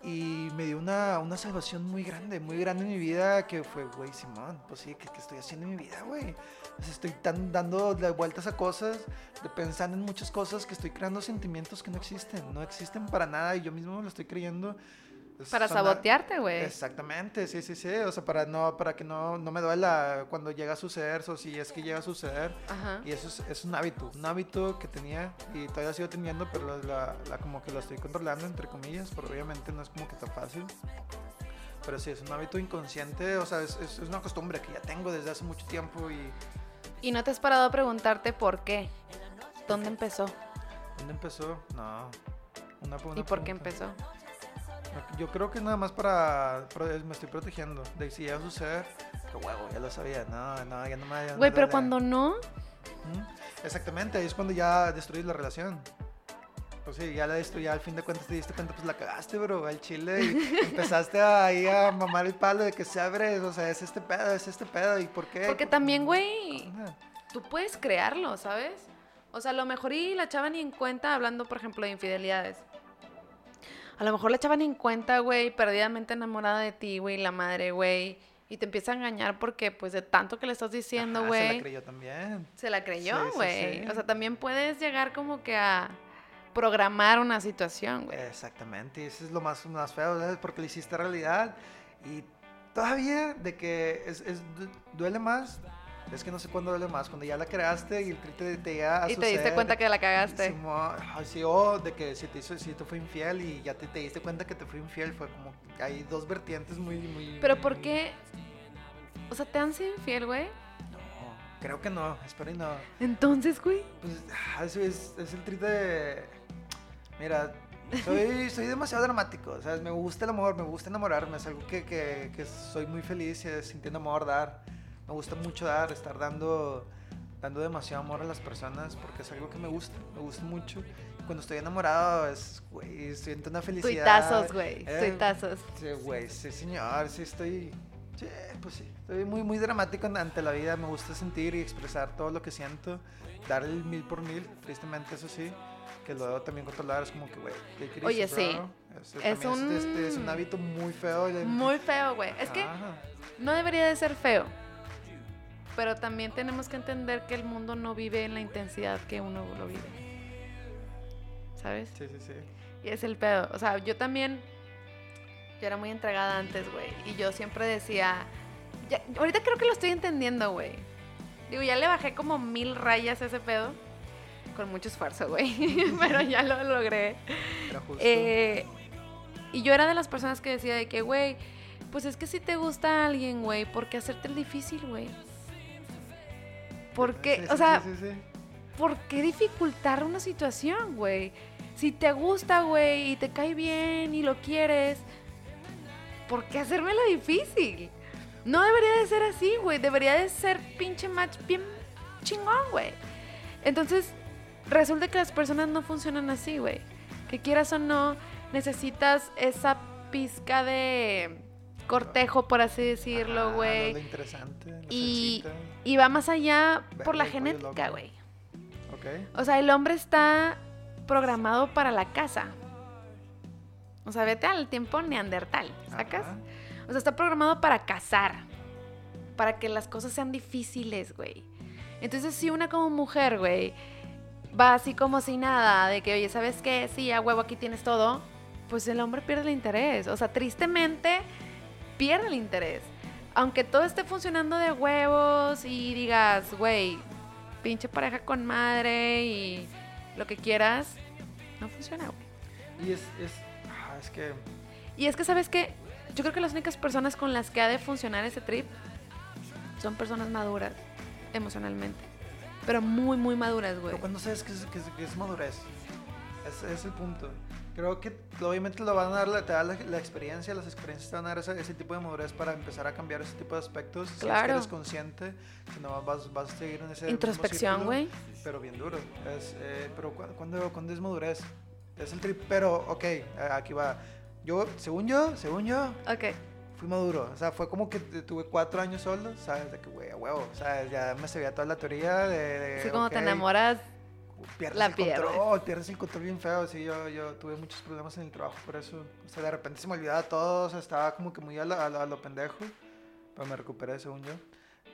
y me dio una, una salvación muy grande, muy grande en mi vida que fue, güey, Simón, pues sí, ¿qué, qué estoy haciendo en mi vida, güey? Sea, estoy tan dando vueltas a cosas, de pensando en muchas cosas que estoy creando sentimientos que no existen, no existen para nada y yo mismo me lo estoy creyendo. Es- Para son la- sabotearte, güey. Exactamente, sí, sí, sí, o sea, para, no, para que no, no me duela cuando llega a suceder, o si es que llega a suceder. Ajá. Y eso es, es un hábito, un hábito que tenía y todavía sigo teniendo, pero la, la- como que lo estoy controlando, entre comillas, pero obviamente no es como que tan fácil. Pero sí, es un hábito inconsciente, o sea, es, es- una costumbre que ya tengo desde hace mucho tiempo y ¿Y no te has parado a preguntarte por qué? ¿Dónde empezó? ¿dónde empezó? No. Una, ¿Y una por qué pregunta. empezó? Yo creo que nada más para, me estoy protegiendo de si llega a suceder, que huevo, ya lo sabía, no, no, ya no me no Güey, pero cuando no. Exactamente, ahí es cuando ya destruyes la relación. Pues sí, ya la destruyó, al fin de cuentas te diste cuenta, pues la cagaste, bro, al chile. Y empezaste ahí a mamar el palo de que se abre, o sea, es este pedo, es este pedo, ¿y por qué? porque también, güey, tú puedes crearlo, ¿sabes? O sea, a lo mejor y la chava ni en cuenta, hablando, por ejemplo, de infidelidades. A lo mejor la chava ni en cuenta, güey, perdidamente enamorada de ti, güey, la madre, güey. Y te empieza a engañar porque, pues, de tanto que le estás diciendo, güey. Se la creyó también. Se la creyó, Sí, sí, güey. sí. O sea, también puedes llegar como que a programar una situación, güey. Exactamente, y eso es lo más, más feo, ¿sabes? Porque lo hiciste realidad y todavía de que es, es- du- duele más, es que no sé cuándo duele más, cuando ya la creaste y el te, te llega a y te diste cuenta que la cagaste. Así, o de que si te, hizo, si te fue infiel y ya te, te diste cuenta que te fue infiel, fue como hay dos vertientes muy, muy... Pero ¿por qué? O sea, ¿te han sido infiel, güey? No, creo que no, espero y no. Entonces, güey. Pues ah, eso es, es el triste de... Mira, soy, soy demasiado dramático, ¿sabes? Me gusta el amor, me gusta enamorarme, es algo que, que, que soy muy feliz sintiendo amor, dar. Me gusta mucho dar, estar dando, dando demasiado amor a las personas porque es algo que me gusta, me gusta mucho. Cuando estoy enamorado es, güey, siento una felicidad. Tuitazos, güey. Eh, Tuitazos. Sí, güey, sí, señor, sí estoy... Sí, pues sí, estoy muy, muy dramático ante la vida, me gusta sentir y expresar todo lo que siento, dar el mil por mil, tristemente eso sí, que luego también controlar es como que, güey, take it Oye, sí. bro. Este Es también es, este, es un un- hábito muy feo. Muy feo, güey. Es que no debería de ser feo. Pero también tenemos que entender que el mundo no vive en la intensidad que uno lo vive. ¿Sabes? Sí, sí, sí. Y es el pedo. O sea, yo también. Yo era muy entregada antes, güey. Y yo siempre decía. ya- ahorita creo que lo estoy entendiendo, güey. Digo, ya le bajé como mil rayas a ese pedo. Con mucho esfuerzo, güey. Pero ya lo logré. Era justo. Eh, y yo era de las personas que decía de que, güey, pues es que si te gusta alguien, güey, ¿por qué hacerte el difícil, güey? ¿Por qué? Sí, o sea, sí. ¿por qué dificultar una situación, güey? Si te gusta, güey, y te cae bien y lo quieres, ¿por qué hacérmelo difícil? No debería de ser así, güey. Debería de ser pinche match bien chingón, güey. Entonces, resulta que las personas no funcionan así, güey. Que quieras o no, necesitas esa pizca de cortejo, por así decirlo, güey. lo interesante, la Y- salsita. Y va más allá por la genética, güey. Ok. O sea, el hombre está programado para la casa. O sea, vete al tiempo neandertal, ¿sacas? Ajá. O sea, está programado para cazar. Para que las cosas sean difíciles, güey. Entonces, si una como mujer, güey, va así como sin nada, de que, oye, ¿sabes qué? Sí, a huevo aquí tienes todo, pues el hombre pierde el interés. O sea, tristemente, pierde el interés. Aunque todo esté funcionando de huevos y digas, güey, pinche pareja con madre y lo que quieras, no funciona, güey. Y es, es, ah, es que Y es que, ¿sabes qué? Yo creo que las únicas personas con las que ha de funcionar ese trip son personas maduras emocionalmente. Pero muy, muy maduras, güey. Pero cuando sabes que es, que es, que es madurez, es el punto. Creo que obviamente lo van a dar, te da la, la experiencia, las experiencias te van a dar ese, ese tipo de madurez para empezar a cambiar ese tipo de aspectos. Si es que Claro. eres consciente, si no vas, vas a seguir en ese Introspección, güey. Pero bien duro. Es, eh, pero cu- cuando, cuando es madurez, es el trip. Pero, ok, aquí va. Yo, según yo, según yo, Ok. fui maduro. O sea, fue como que tuve cuatro años solo, ¿sabes? De que, güey, a huevo. O sea, ya me sabía toda la teoría de. de Así como te enamoras. Pierdes la el pierdes. control, pierdes el control bien feo. Sí, yo, yo tuve muchos problemas en el trabajo por eso. O sea, de repente se me olvidaba todo, o sea, estaba como que muy a lo, a lo- a lo pendejo. Pero me recuperé, según yo.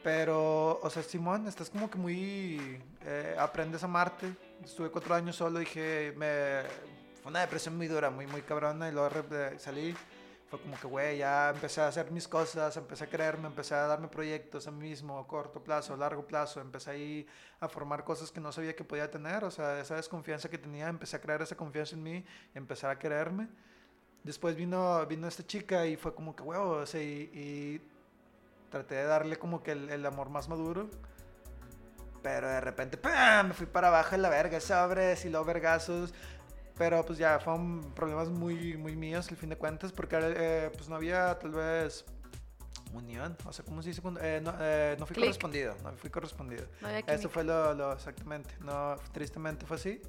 Pero, o sea, Simón, estás como que muy. eh, aprendes a amarte. Estuve cuatro años solo, dije. Me, fue una depresión muy dura, muy, muy cabrona. Y luego salí. Fue como que, güey, ya empecé a hacer mis cosas, empecé a creerme, empecé a darme proyectos a mí mismo, a corto plazo, a largo plazo. Empecé ahí a formar cosas que no sabía que podía tener. O sea, esa desconfianza que tenía, empecé a crear esa confianza en mí empezar a quererme. Después vino, vino esta chica y fue como que, huevo, o sea, y, y traté de darle como que el, el amor más maduro. Pero de repente, ¡pam! Me fui para abajo en la verga, sobres y luego vergazos. Pero pues ya fueron problemas muy, muy míos al fin de cuentas, porque eh, pues no había tal vez unión, o sea, ¿cómo se dice? eh, no, eh, no fui Click. correspondido, no fui correspondido. No Eso fue lo, lo- exactamente, no, tristemente fue así.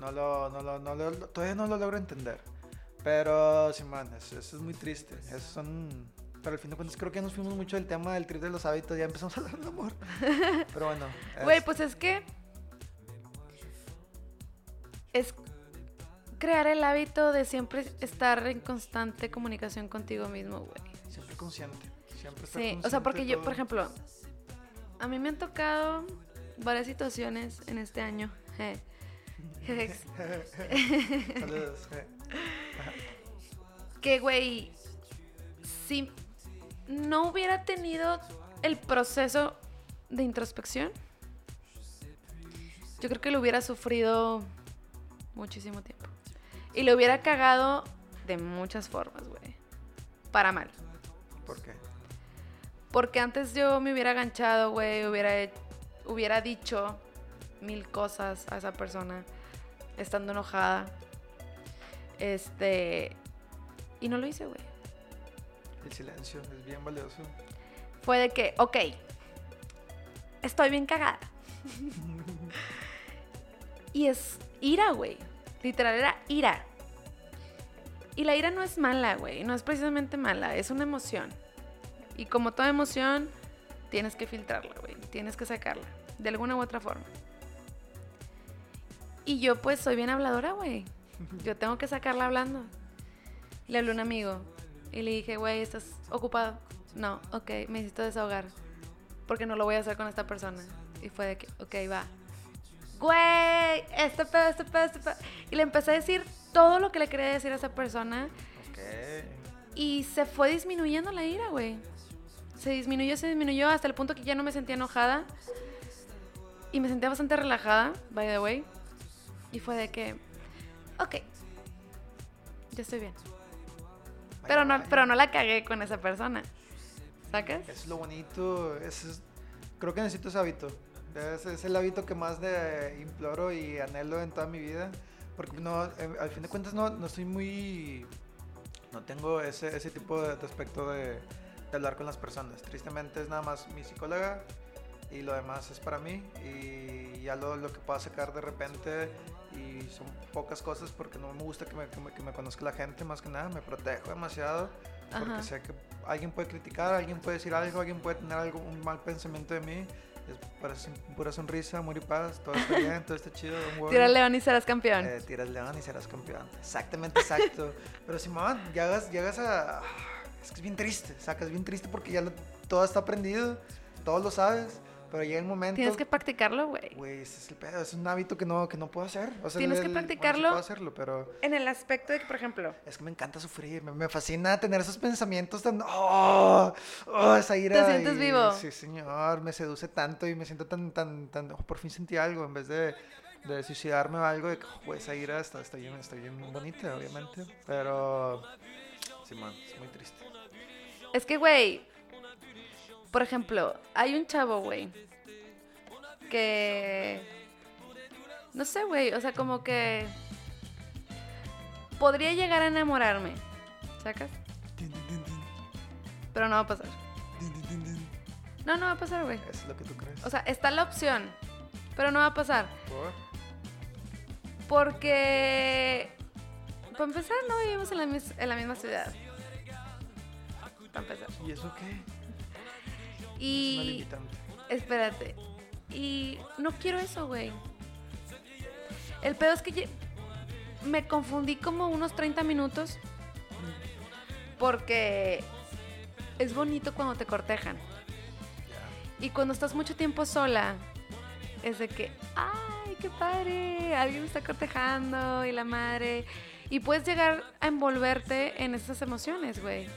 No lo, no lo, no lo- todavía no lo logro entender. Pero, sí, man, eso, eso es muy triste. Esos son... Pero al fin de cuentas creo que nos fuimos mucho del tema del trip de los hábitos, ya empezamos a hablar de amor. Pero bueno. Güey, es- pues es que es crear el hábito de siempre estar en constante comunicación contigo mismo, güey. Siempre consciente. Siempre estar Sí, o sea, consciente porque yo, por ejemplo, a mí me han tocado varias situaciones en este año. Saludos. que, güey, si no hubiera tenido el proceso de introspección, yo creo que lo hubiera sufrido muchísimo tiempo. Y lo hubiera cagado de muchas formas, güey. Para mal. ¿Por qué? Porque antes yo me hubiera aganchado, güey, hubiera, hubiera dicho mil cosas a esa persona estando enojada. Este. Y no lo hice, güey. El silencio es bien valioso. Fue de que, ok, estoy bien cagada. y es ira, güey. Literal era ira. Y la ira no es mala, güey. No es precisamente mala, es una emoción. Y como toda emoción, tienes que filtrarla, güey. Tienes que sacarla. De alguna u otra forma. Y yo, pues, soy bien habladora, güey. Yo tengo que sacarla hablando. Le hablé a un amigo y le dije, güey, ¿estás ocupado? No, ok, me necesito desahogar. Porque no lo voy a hacer con esta persona. Y fue de que, ok, va. Güey, este pedo, este pedo, este pedo. Y le empecé a decir todo lo que le quería decir a esa persona. Ok. Y se fue disminuyendo la ira, güey. Se disminuyó, se disminuyó hasta el punto que ya no me sentía enojada. Y me sentía bastante relajada, by the way. Y fue de que, ok, ya estoy bien. Pero no, pero no la cagué con esa persona. ¿Sacas? Es lo bonito, es- creo que necesito ese hábito. Es, es el hábito que más de imploro y anhelo en toda mi vida. Porque no, eh, al fin de cuentas no, no estoy muy... No tengo ese, ese tipo de, de aspecto de, de hablar con las personas. Tristemente es nada más mi psicóloga y lo demás es para mí. Y ya lo, lo que puedo sacar de repente y son pocas cosas porque no me gusta que me, que me, que me conozca la gente más que nada. Me protejo demasiado porque Ajá. sé que alguien puede criticar, alguien puede decir algo, alguien puede tener algo, un mal pensamiento de mí. Es para pura sonrisa, amor y paz, todo está bien, todo está chido. don't worry. Tira el león y serás campeón. Eh, tiras león y serás campeón. Exactamente, exacto. Pero Simón, llegas, llegas a... Es que es bien triste, sacas bien triste porque ya lo- todo está aprendido, todo lo sabes, pero llega el momento... Tienes que practicarlo, güey. Güey, ese es el pedo, es un hábito que no, que no puedo hacer. O sea, Tienes que el- bueno, sí practicarlo. puedo hacerlo, pero... En el aspecto de que, por ejemplo, Es que me encanta sufrir, me, me fascina tener esos pensamientos tan... ¡Oh! ¡Oh! Esa ira. ¿Te sientes y- vivo? Sí, señor, me seduce tanto y me siento tan, tan, tan... oh, por fin sentí algo, en vez de, de suicidarme o algo, de que oh, esa ira está, está, bien, está bien bonita, obviamente, pero... Sí, man, es muy triste. es que, güey, por ejemplo, hay un chavo, güey, que... No sé, güey, o sea, como que... Podría llegar a enamorarme, ¿sacas? Pero no va a pasar. No, no va a pasar, güey. Es lo que tú crees. O sea, está la opción, pero no va a pasar. ¿Por? Porque, para empezar, no vivimos en la, en la misma ciudad. Para empezar. ¿Y eso qué? Y, espérate, y no quiero eso, güey. El pedo es que me confundí como unos 30 minutos porque es bonito cuando te cortejan. Y cuando estás mucho tiempo sola, es de que, ¡ay, qué padre! Alguien me está cortejando y la madre. Y puedes llegar a envolverte en esas emociones, güey.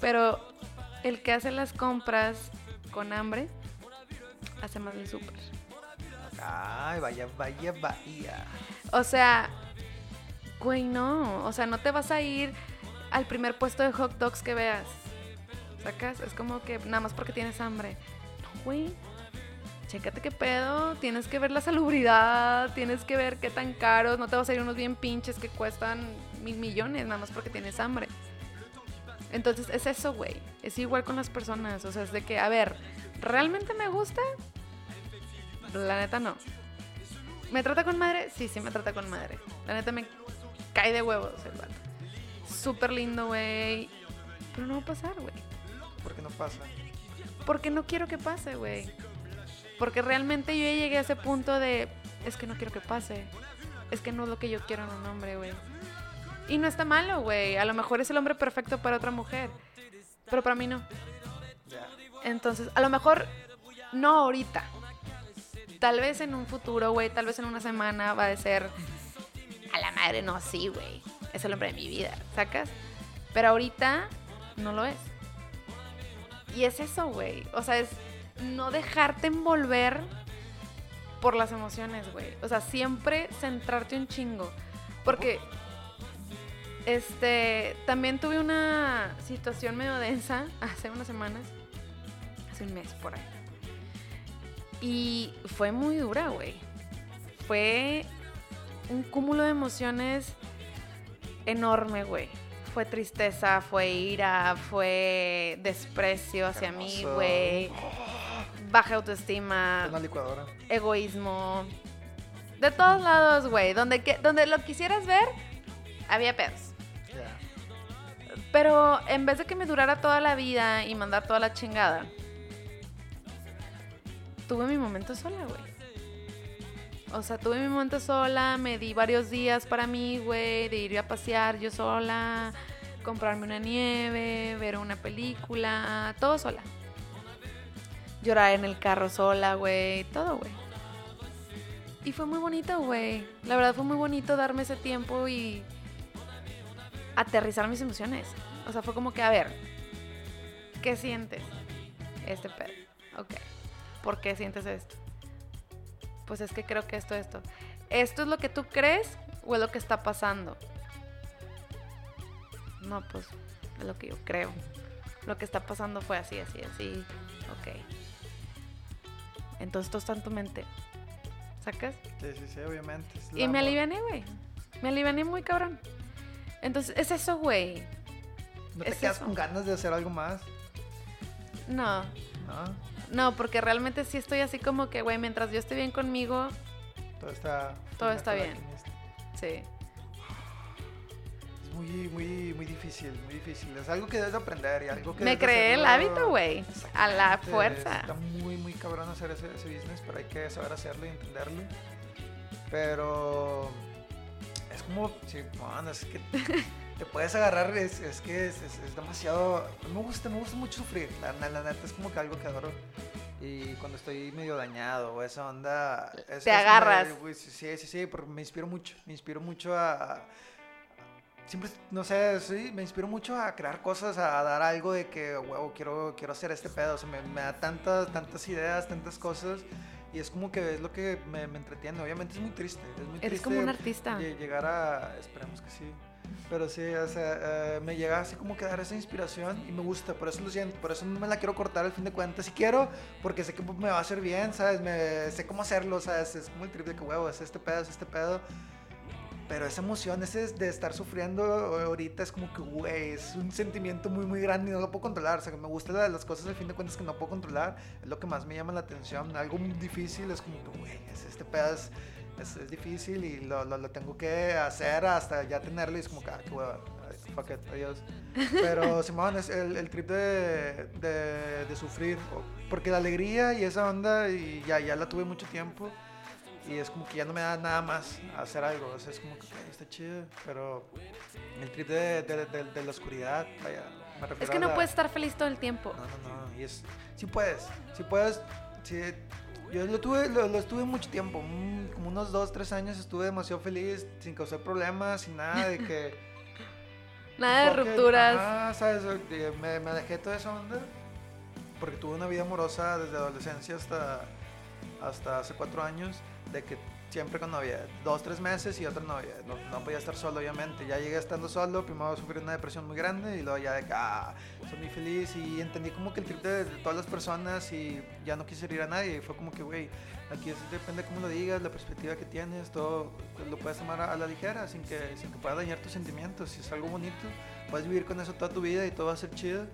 Pero el que hace las compras con hambre, hace más el súper. Ay, vaya, vaya, vaya. O sea, güey, no. O sea, no te vas a ir al primer puesto de hot dogs que veas. ¿Sacas? Es como que nada más porque tienes hambre. No, güey. chécate qué pedo, tienes que ver la salubridad, tienes que ver qué tan caros, no te vas a ir unos bien pinches que cuestan mil millones nada más porque tienes hambre. Entonces es eso, güey. Es igual con las personas. O sea, es de que, a ver, ¿realmente me gusta? La neta no. ¿Me trata con madre? Sí, sí me trata con madre. La neta me cae de huevos el vato. Súper lindo, güey. Pero no va a pasar, güey. ¿Por qué no pasa? Porque no quiero que pase, güey. Porque realmente yo ya llegué a ese punto de, es que no quiero que pase. Es que no es lo que yo quiero en un hombre, güey. Y no está malo, güey. A lo mejor es el hombre perfecto para otra mujer. Pero para mí no. Entonces, a lo mejor no ahorita. Tal vez en un futuro, güey. Tal vez en una semana va a ser. A la madre, no, sí, güey. Es el hombre de mi vida, ¿sacas? Pero ahorita no lo es. Y es eso, güey. O sea, es no dejarte envolver por las emociones, güey. O sea, siempre centrarte un chingo. Porque este, también tuve una situación medio densa hace unas semanas, hace un mes por ahí. Y fue muy dura, güey. Fue un cúmulo de emociones enorme, güey. Fue tristeza, fue ira, fue desprecio hacia mí, güey. Baja autoestima, Una licuadora. egoísmo. De todos lados, güey. Donde, donde lo quisieras ver, había pedos. Pero en vez de que me durara toda la vida y mandar toda la chingada, tuve mi momento sola, güey. O sea, tuve mi momento sola, me di varios días para mí, güey, de ir a pasear yo sola, comprarme una nieve, ver una película, todo sola. Llorar en el carro sola, güey, todo, güey. Y fue muy bonito, güey. La verdad fue muy bonito darme ese tiempo y aterrizar mis emociones. O sea, fue como que, a ver, ¿qué sientes? Este pedo. Ok. ¿Por qué sientes esto? Pues es que creo que esto, esto. ¿Esto es lo que tú crees o es lo que está pasando? No, pues es lo que yo creo. Lo que está pasando fue así, así, así. Ok. Entonces todo está en tu mente. ¿Sacas? Sí, sí, sí, obviamente. Y me aliviané, güey. Me aliviané muy cabrón. Entonces, es eso, güey. ¿No te es quedas eso. con ganas de hacer algo más? No, ¿No? no, porque realmente sí estoy así como que, güey, mientras yo esté bien conmigo, Todo está... Todo está bien. sí. Es muy, muy, muy difícil, muy difícil. Es algo que debes de aprender y algo que Me creé el hábito, güey. A la fuerza. Está muy, muy cabrón hacer ese, ese business, pero hay que saber hacerlo y entenderlo. Pero es como, sí, bueno, es que te puedes agarrar, es, es que es, es- es demasiado. Me gusta, me gusta mucho sufrir. La, la, neta es como que algo que adoro. Y cuando estoy medio dañado o esa onda. Te agarras. güey, sí, sí, sí, porque me inspiro mucho. Me inspiro mucho a. a- Siempre, no sé, sí, me inspiro mucho a crear cosas, a dar algo de que, huevo, quiero, quiero hacer este pedo. O sea, me, me da tantas, tantas ideas, tantas cosas. Y es como que es lo que me, me entretiene. Obviamente es muy triste. Es muy Eres triste como un artista. lle- llegar a. Esperemos que sí. Pero sí, o sea, eh, me llega así como que dar esa inspiración y me gusta, por eso lo siento, por eso no me la quiero cortar al fin de cuentas. Si quiero, porque sé que me va a hacer bien, ¿sabes? Me, sé cómo hacerlo, ¿sabes? Es como el triple que huevo, es este pedo, es este pedo. Pero esa emoción, ese de estar sufriendo ahorita es como que, güey, es un sentimiento muy, muy grande y no lo puedo controlar. O sea, que me gustan la- las cosas al fin de cuentas que no puedo controlar. Es lo que más me llama la atención. Algo muy difícil es como que, güey, es- este pedo es, es, es difícil y lo, lo, lo tengo que hacer hasta ya tenerlo y es como que, ah, qué hueva. Fuck it, adiós. Pero, Simón, es el, el trip de, de, de sufrir. Porque la alegría y esa onda, y ya, ya la tuve mucho tiempo. Y es como que ya no me da nada más hacer algo. O sea, es como que ok, está chido. Pero el trip de, de, la oscuridad, vaya, me refiero Es que a no la- puedes estar feliz todo el tiempo. No, no, no. Y es, sí puedes, sí puedes. Sí, yo lo tuve, lo, lo estuve mucho tiempo. mm, Como unos dos, tres años estuve demasiado feliz, sin causar problemas, sin nada de que. Nada de rupturas. ajá, ¿sabes? Me, me alejé de toda esa onda. Porque tuve una vida amorosa desde adolescencia hasta, hasta hace cuatro años. De que siempre con novia. Dos, tres meses y otra novia. No, no podía estar solo, obviamente. Ya llegué estando solo, primero sufrí una depresión muy grande y luego ya de ah, soy muy feliz y entendí como que el trip de, de todas las personas y ya no quise ir a nadie. Y fue como que, güey, aquí es, depende cómo lo digas, la perspectiva que tienes, todo lo puedes tomar a, a la ligera sin que, sin que pueda dañar tus sentimientos. Si es algo bonito, puedes vivir con eso toda tu vida y todo va a ser chido.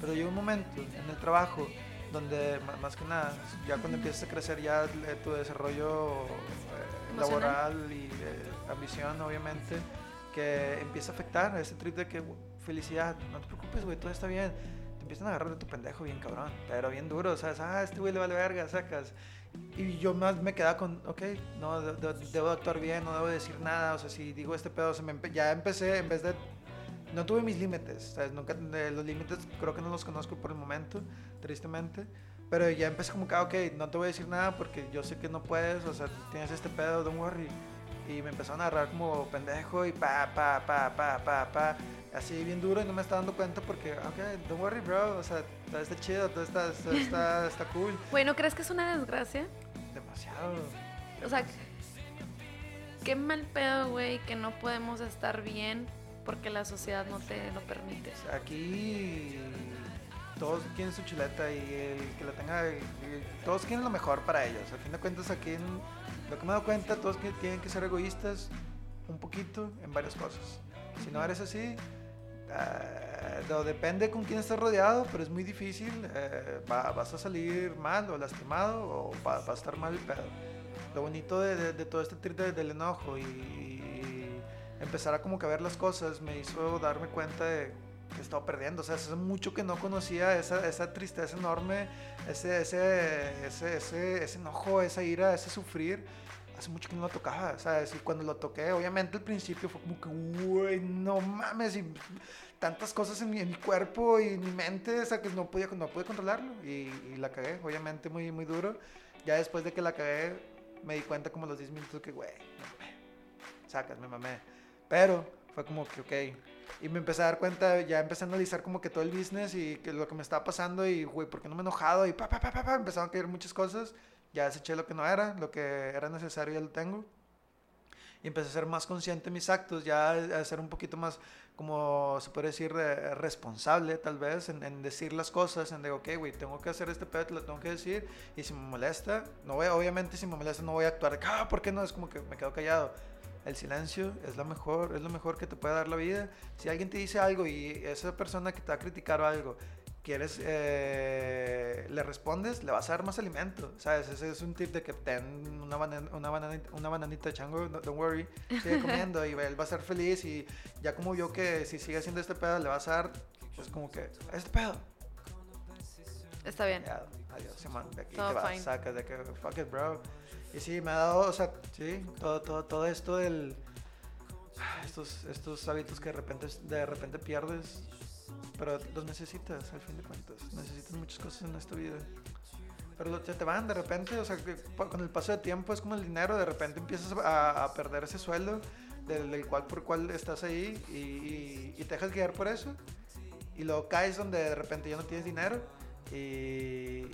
Pero llega un momento en el trabajo donde más que nada, ya cuando empiezas a crecer ya tu desarrollo eh. Laboral y de ambición, obviamente, que empieza a afectar ese trip de que "Güey, felicidad, no te preocupes, güey, todo está bien. Te empiezan a agarrar de tu pendejo bien cabrón, pero bien duro, ¿sabes? Ah, este güey le vale verga, sacas. Y yo más me quedaba con, ok, no, de- de- debo actuar bien, no debo decir nada, o sea, si digo este pedo, se me empe- ya empecé, en vez de no tuve mis límites, ¿sabes? Nunca, de los límites creo que no los conozco por el momento, tristemente. Pero ya empecé como que, ah, ok, no te voy a decir nada porque yo sé que no puedes, o sea, tienes este pedo, don't worry. Y me empezaron a agarrar como pendejo y pa, pa, pa, pa, pa, pa. Así bien duro y no me estaba dando cuenta porque, ok, don't worry, bro. O sea, todo está chido, todo está, todo está, está cool. Güey, ¿no crees que es una desgracia? Demasiado. O sea, qué mal pedo, güey, que no podemos estar bien porque la sociedad no te lo permite. Aquí todos quieren su chuleta y el que la tenga, todos quieren lo mejor para ellos. Al fin de cuentas, aquí en, lo que me he dado cuenta, todos tienen que ser egoístas un poquito en varias cosas. Si no eres así, no, depende con quién estás rodeado, pero es muy difícil. eh, va- vas a salir mal o lastimado o va, va a estar mal el pedo. Lo bonito de, de- de todo este trip de- del enojo y, y empezar a como que ver las cosas me hizo darme cuenta de que estaba perdiendo. O sea, hace mucho que no conocía esa, esa tristeza enorme, ese, ese, ese, ese, enojo, esa ira, ese sufrir. Hace mucho que no lo tocaba, ¿sabes? Y cuando lo toqué, obviamente al principio fue como que, güey, no mames, y tantas cosas en mi, en mi cuerpo y en mi mente, o sea, que no podía, no pude controlarlo. Y, y la cagué, obviamente, muy, muy duro. Ya después de que la cagué, me di cuenta como a los 10 minutos que, güey, me mamé. Sacas, me mamé. Pero fue como que, ok. Y me empecé a dar cuenta, ya empecé a analizar como que todo el business y que lo que me estaba pasando y, güey, ¿por qué no me he enojado? Y pa, pa, pa, pa, pa, empezaron a caer muchas cosas. Ya deseché lo que no era, lo que era necesario ya lo tengo. Y empecé a ser más consciente de mis actos, ya a ser un poquito más, como se puede decir, eh, responsable tal vez en, en decir las cosas, en de, ok, güey, tengo que hacer este pedo, te lo tengo que decir. Y si me molesta, no voy, obviamente si me molesta no voy a actuar, ah, ¿por qué no? Es como que me quedo callado. El silencio es lo mejor, es lo mejor que te puede dar la vida. Si alguien te dice algo y esa persona que te va a criticar algo, quieres, eh, le respondes, le vas a dar más alimento, ¿sabes? Ese es un tip de que ten una, banana, una, bananita, una bananita chango, no- don't worry, sigue comiendo y él va a ser feliz y ya como vio que si sigue haciendo este pedo le vas a dar, pues como que, este pedo, Está bien. ya, adiós, Simón, de aquí Todo te vas, fine. sacas de que, fuck it, bro. Y sí, me ha dado, o sea, sí, todo, todo, todo esto del, ah, estos, estos hábitos que de repente, de repente pierdes, pero los necesitas, al fin de cuentas. Necesitas muchas cosas en esta vida. Pero se te van de repente, o sea, con el paso de tiempo es como el dinero, de repente empiezas a, a perder ese sueldo del, del cual por cual estás ahí y, y- y te dejas guiar por eso. Y luego caes donde de repente ya no tienes dinero y,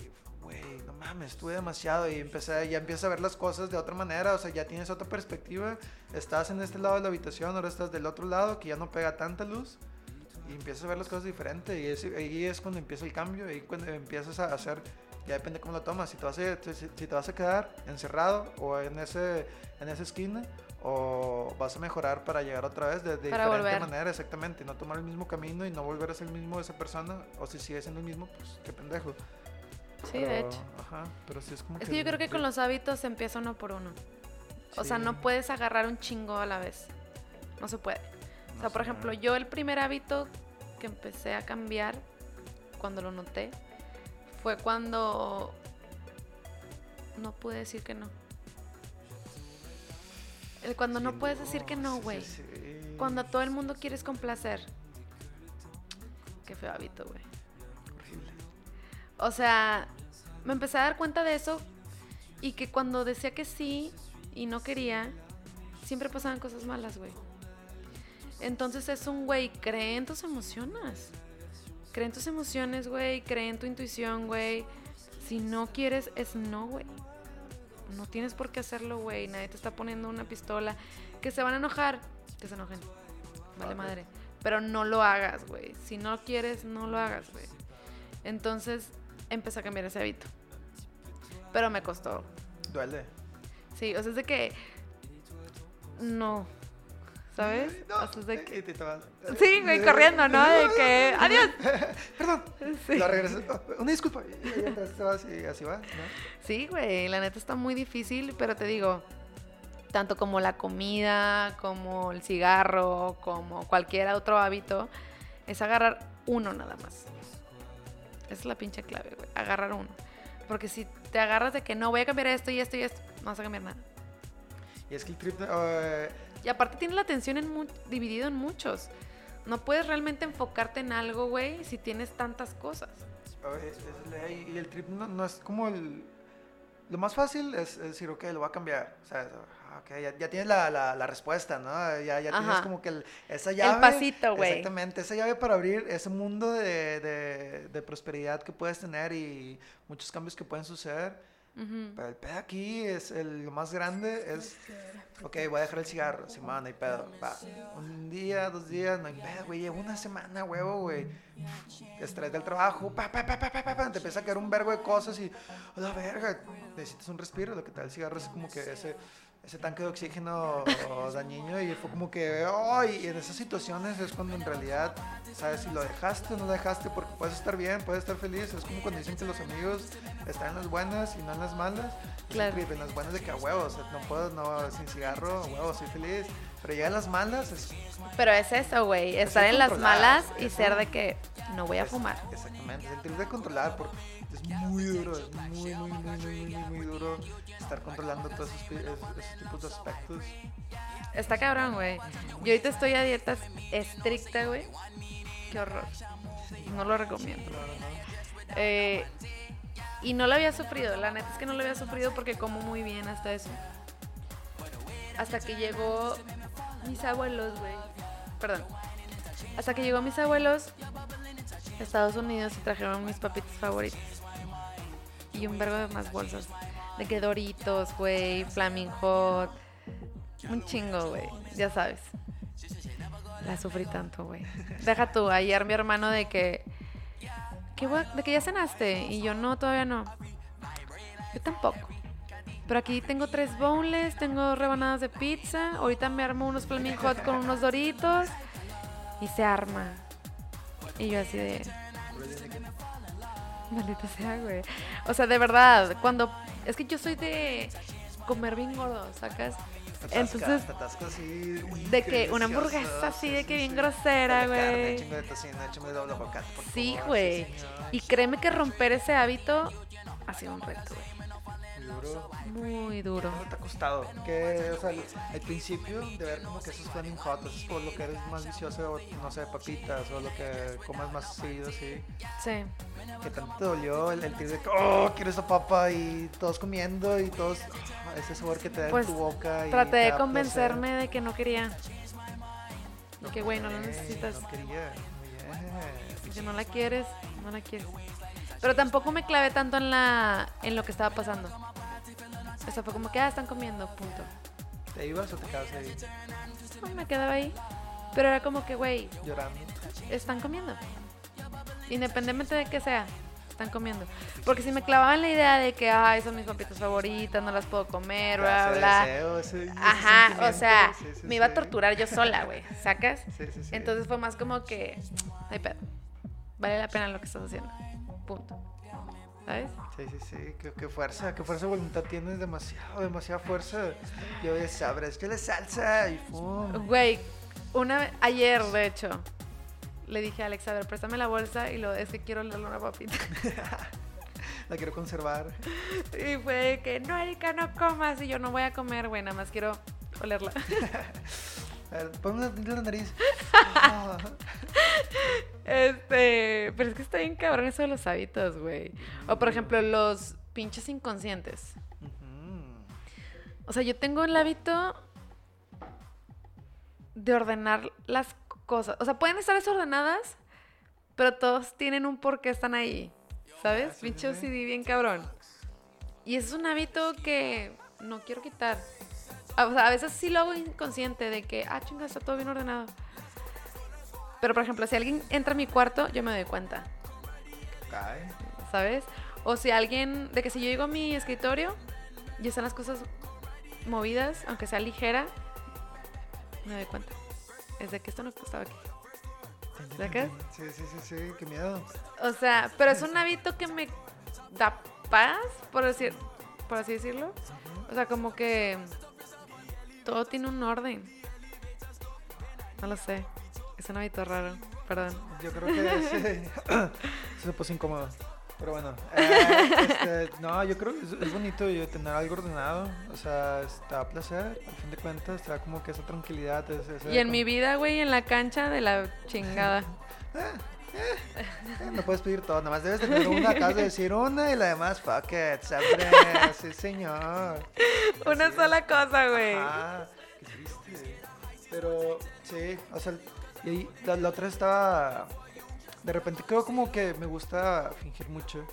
güey, no mames, estuve demasiado y empecé, ya empiezas a ver las cosas de otra manera, o sea, ya tienes otra perspectiva. Estás en este lado de la habitación, ahora estás del otro lado que ya no pega tanta luz y empiezas a ver las cosas diferente y es, ahí es cuando empieza el cambio, ahí cuando empiezas a hacer, ya depende cómo lo tomas, si te vas a, si, si te vas a quedar encerrado o en, ese, en esa esquina o vas a mejorar para llegar otra vez de, de diferente volver. manera, exactamente, y no tomar el mismo camino y no volver a ser el mismo de esa persona o si sigue siendo el mismo, pues qué pendejo. Sí, de hecho. Ajá, pero sí es como Es que yo creo que con los hábitos se empieza uno por uno. O sea, no puedes agarrar un chingo a la vez. No se puede. O sea, por ejemplo, yo el primer hábito que empecé a cambiar cuando lo noté fue cuando no pude decir que no. El cuando no puedes decir que no, güey. sí, sí. Cuando a todo el mundo quieres complacer. Qué feo hábito, güey. O sea, me empecé a dar cuenta de eso y que cuando decía que sí y no quería, siempre pasaban cosas malas, güey. Entonces es un güey, cree en tus emociones. Cree en tus emociones, güey. Cree en tu intuición, güey. Si no quieres, es no, güey. No tienes por qué hacerlo, güey. Nadie te está poniendo una pistola. Que se van a enojar, que se enojen. Vale madre. Pero no lo hagas, güey. Si no quieres, no lo hagas, güey. Entonces empecé a cambiar ese hábito. Pero me costó. Duele. Sí, o sea, es de que. No. ¿Sabes? No, O sea, es de que- y te- te vas. Sí, güey, corriendo, ¿no? De que. ¡Adiós! Perdón. Sí. Lo regresas. Una disculpa. Y y entras, te vas y así va, ¿no? Sí, güey, la neta está muy difícil, pero te digo, tanto como la comida, como el cigarro, como cualquier otro hábito, es agarrar uno nada más. Esa es la pinche clave, güey, agarrar uno. Porque si te agarras de que no voy a cambiar esto y esto y esto, no vas a cambiar nada. Y es que el trip. eh, Y aparte tienes la atención en mu- dividido en muchos. No puedes realmente enfocarte en algo, güey, si tienes tantas cosas. Es y el trip no, no es como el... Lo más fácil es, es decir, ok, lo voy a cambiar. O sea, ok, ya, ya tienes la, la, la respuesta, ¿no? Ya, ya tienes como que el- esa llave... pasito, güey. Exactamente, esa llave para abrir ese mundo de, de, de prosperidad que puedes tener y muchos cambios que pueden suceder. Pero el pedo aquí es, el, lo más grande es, ok, voy a dejar el cigarro, semana, no hay pedo. Va, un día, dos días, no hay pedo, güey, llevo una semana, huevo, güey. Estrés del trabajo, pa, pa, pa, pa, pa, pa, pa, te empieza a caer un vergo de cosas y, a la verga, necesitas un respiro, lo que tal el cigarro es como que ese, ese tanque de oxígeno dañino y fue como que, ay, y en esas situaciones es cuando en realidad sabes si lo dejaste o no lo dejaste, porque puedes estar bien, puedes estar feliz, es como cuando dicen que los amigos están en las buenas y no en las malas, Es Claro. en las buenas de que a huevos, no puedo, no, sin cigarro, a huevos, soy feliz, pero ya en las malas es... Pero es eso, güey, Es estar el en las malas y ser de que no voy a es- fumar. Exactamente, es de controlar, porque es muy duro, es muy, muy, muy, muy, muy, duro estar controlando todos esos, tipos de aspectos. Está cabrón, güey. Yo ahorita estoy a dietas estricta, güey. Qué horror. No lo recomiendo. Eh, y no lo había sufrido, la neta es que no lo había sufrido porque como muy bien hasta eso. Hasta que llegó mis abuelos, güey. Perdón. Hasta que llegó mis abuelos Estados Unidos y trajeron mis papitas favoritas. Y un vergo de más bolsas. De que Doritos, güey, Flaming Hot. Un chingo, güey. Ya sabes. La sufrí tanto, güey. Deja tú, ayer mi hermano de que ¿Qué gua- ¿De que ya cenaste? Y yo, no, todavía no. Yo tampoco. Pero aquí tengo tres boneless, tengo rebanadas de pizza. Ahorita me armo unos flaming hot con unos doritos. Y se arma. Y yo así de... Maldita sea, güey. O sea, de verdad, cuando... Es que yo soy de comer bien gordo, ¿sacas? Te Entonces, te así, de que una hamburguesa así sí, de sí, que bien sí. grosera, güey. Sí, güey. Y créeme que romper ese hábito ha sido un reto, güey. Duro. Muy duro. ¿Cómo te ha costado? Que, o sea, el principio de ver como que esos flaming hot, eso es por lo que eres más vicioso, no sé, papitas o lo que comas más seguido, sí. Sí. Que tanto te dolió el, el tiro de que, oh, quiero esa papa y todos comiendo y todos, ah, ese sabor que te da Pues, en tu boca. Y Traté de convencerme placer. de que no quería. Y que, güey, no Ok, necesitas. No quería. Si no la quieres, no la quieres. Pero tampoco me clavé tanto en la en lo que estaba pasando. O sea, fue como que, ah, están comiendo, punto. ¿Te ibas o te quedas ahí No, me quedaba ahí. Pero era como que, güey, llorando? están comiendo. Independientemente de que sea, están comiendo. Porque si me clavaba en la idea de que, ay, son mis papitas favoritas, no las puedo comer, bla, hace bla. deseo, ese- ese Ajá, o sea, sí, sí, me iba a sí. torturar yo sola, güey, ¿sacas? Sí, sí, sí. Entonces fue más como que, ay, pedo, vale la pena lo que estás haciendo, punto. ¿Sabes? Sí, sí, sí, qué, qué fuerza, qué fuerza de voluntad tienes, demasiado, demasiada fuerza. Yo ya sabes, que la salsa y. Güey, una ayer, de hecho, le dije a Alex, a ver, préstame la bolsa y lo es que quiero olerle una papita. La quiero conservar. Y fue de que, no, Erika, no comas. Y yo no voy a comer, güey, nada más quiero olerla. A ver, ponme la nariz. Este, pero es que está bien cabrón eso de los hábitos, güey. O por ejemplo, los pinches inconscientes. O sea, yo tengo el hábito de ordenar las cosas. O sea, pueden estar desordenadas, pero todos tienen un por qué están ahí. Ah, ¿Sabes? Pinche. OCD bien cabrón. Y es un hábito que no quiero quitar. O sea, a veces sí lo hago inconsciente de que, ah, chinga, está todo bien ordenado. Pero, por ejemplo, si alguien entra a mi cuarto, yo me doy cuenta, Cae. ¿sabes? O si alguien, de que si yo llego a mi escritorio y están las cosas movidas, aunque sea ligera, me doy cuenta. Es de que esto no estaba aquí. ¿Sacas? Sí, sí, sí, sí, qué miedo. O sea, pero es un hábito que me da paz, por, decir, por así decirlo. O sea, como que todo tiene un orden. No lo sé. Es un hábito raro. Perdón. Yo creo que sí. se puso incómodo. Pero bueno, eh, este, no, yo creo que es, es bonito yo tener algo ordenado. O sea, está a placer, al fin de cuentas, está como que esa tranquilidad. ese- ese Y en como- mi vida, güey, en la cancha de la chingada. Eh, no puedes pedir todo, nada más debes tener una, acabas de decir una y la demás, fuck it, siempre, sí señor. Una Así sola cosa, güey. Ah, qué triste. Pero sí, o sea, y ahí la, la otra estaba. De repente creo como que me gusta fingir mucho.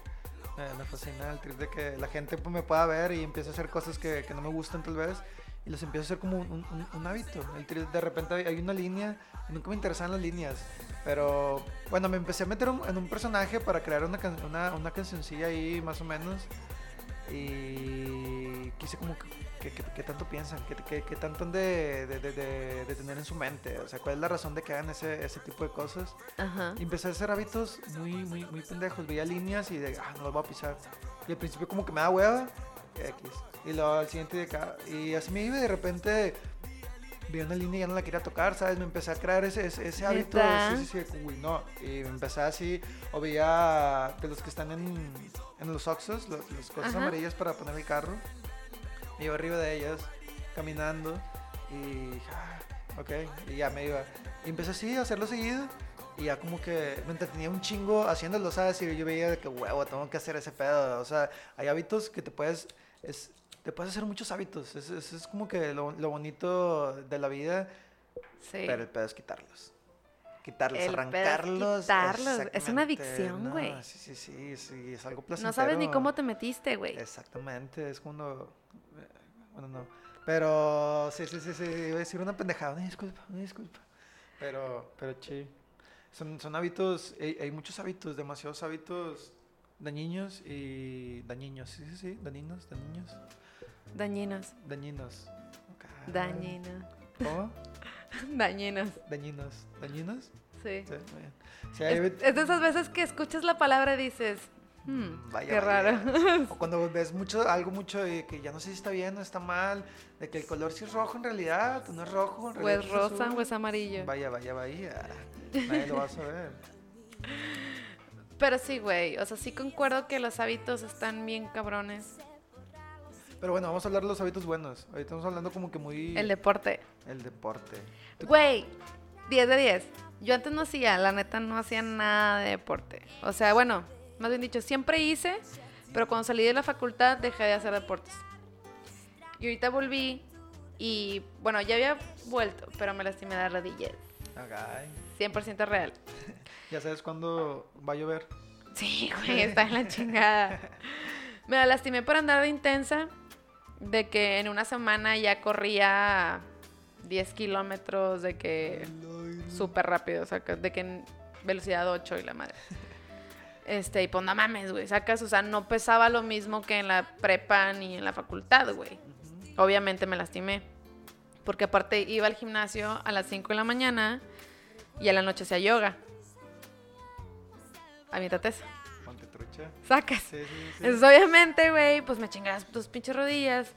Eh, me fascina el trip de que la gente pues, me pueda ver y empiece a hacer cosas que, que no me gustan tal vez. Y los empiezo a hacer como un, un- un hábito. El trip, de repente hay, una línea. nunca me interesaban las líneas. Pero bueno, me empecé a meter un- en un personaje para crear una, can- una, una cancioncilla ahí más o menos. Y quise como que, que- que- tanto piensan, que, que- tanto han de, de- de- de- de tener en su mente. O sea, cuál es la razón de que hagan ese, ese tipo de cosas. Ajá. Y empecé a hacer hábitos muy, muy, muy pendejos. Veía líneas y de, ah, no los voy a pisar. Y al principio como que me da hueva, X. Y luego al siguiente de acá. Y así me iba y de repente vi una línea y ya no la quería tocar, ¿sabes? Me empecé a crear ese, ese, ese hábito. Sí, sí, sí, uy, no. Y me empecé así, o veía de los que están en, en los Oxos, los- las cosas Ajá. amarillas para poner el carro. Me iba arriba de ellas, caminando. Y ah, ok, y ya me iba. Y empecé así a hacerlo seguido. Y ya como que me entretenía un chingo haciéndolo, ¿sabes? Y yo veía de que, huevo, tengo que hacer ese pedo. O sea, hay hábitos que te puedes... Es, te puedes hacer muchos hábitos. Es, es, es como que lo, lo bonito de la vida, Sí. pero el pedo es quitarlos. Quitarlos, El arrancarlos. quitarlos. Es una adicción, No, güey. Sí, sí, sí, sí, es algo placentero. no sabes ni cómo te metiste, güey. Exactamente, es cuando... eh, Bueno, no. Pero sí, sí, sí, sí, iba a decir una pendejada, una disculpa, una disculpa. Pero, pero sí. Son, son hábitos, hay, hay muchos hábitos, demasiados hábitos dañinos y dañinos, sí, sí, sí, dañinos, dañinos, Dañinos. dañinos. Ok. Dañinos. ¿Cómo? Dañinos. Dañinos, dañinos. Sí. Sí, muy bien. Sí, hay Es, es de esas veces que escuchas la palabra y dices, hmm, Vaya, qué vaya. raro. O cuando ves mucho, algo mucho de que ya no sé si está bien o está mal, de que el color sí es rojo en realidad, o no es rojo. en O realidad es es rosa azul. o es amarillo. Vaya, vaya, vaya. Nadie lo va a saber. Pero sí, güey. O sea, sí concuerdo que los hábitos están bien cabrones. Pero bueno, vamos a hablar de los hábitos buenos. Ahorita estamos hablando como que muy... El deporte. el deporte. Güey, 10 de 10. Yo antes no hacía, la neta no hacía nada de deporte. O sea, bueno, más bien dicho, siempre hice, pero cuando salí de la facultad dejé de hacer deportes. Y ahorita volví y, bueno, ya había vuelto, pero me lastimé las rodillas. Ay, 100% real. ya sabes cuándo va a llover. Sí, güey, está en la chingada. Me la lastimé por andar de intensa, de que en una semana ya corría 10 kilómetros, de que súper rápido, sacas, de que en velocidad 8 y la madre. Este, y pues no mames, güey, sacas, o sea, no pesaba lo mismo que en la prepa ni en la facultad, güey. Obviamente me lastimé, porque aparte iba al gimnasio a las 5 de la mañana y a la noche hacía yoga. Aviéntate esa. Ponte trucha. Sacas. Sí, sí, sí. Entonces, obviamente, güey, pues me chingué las tus pinches rodillas.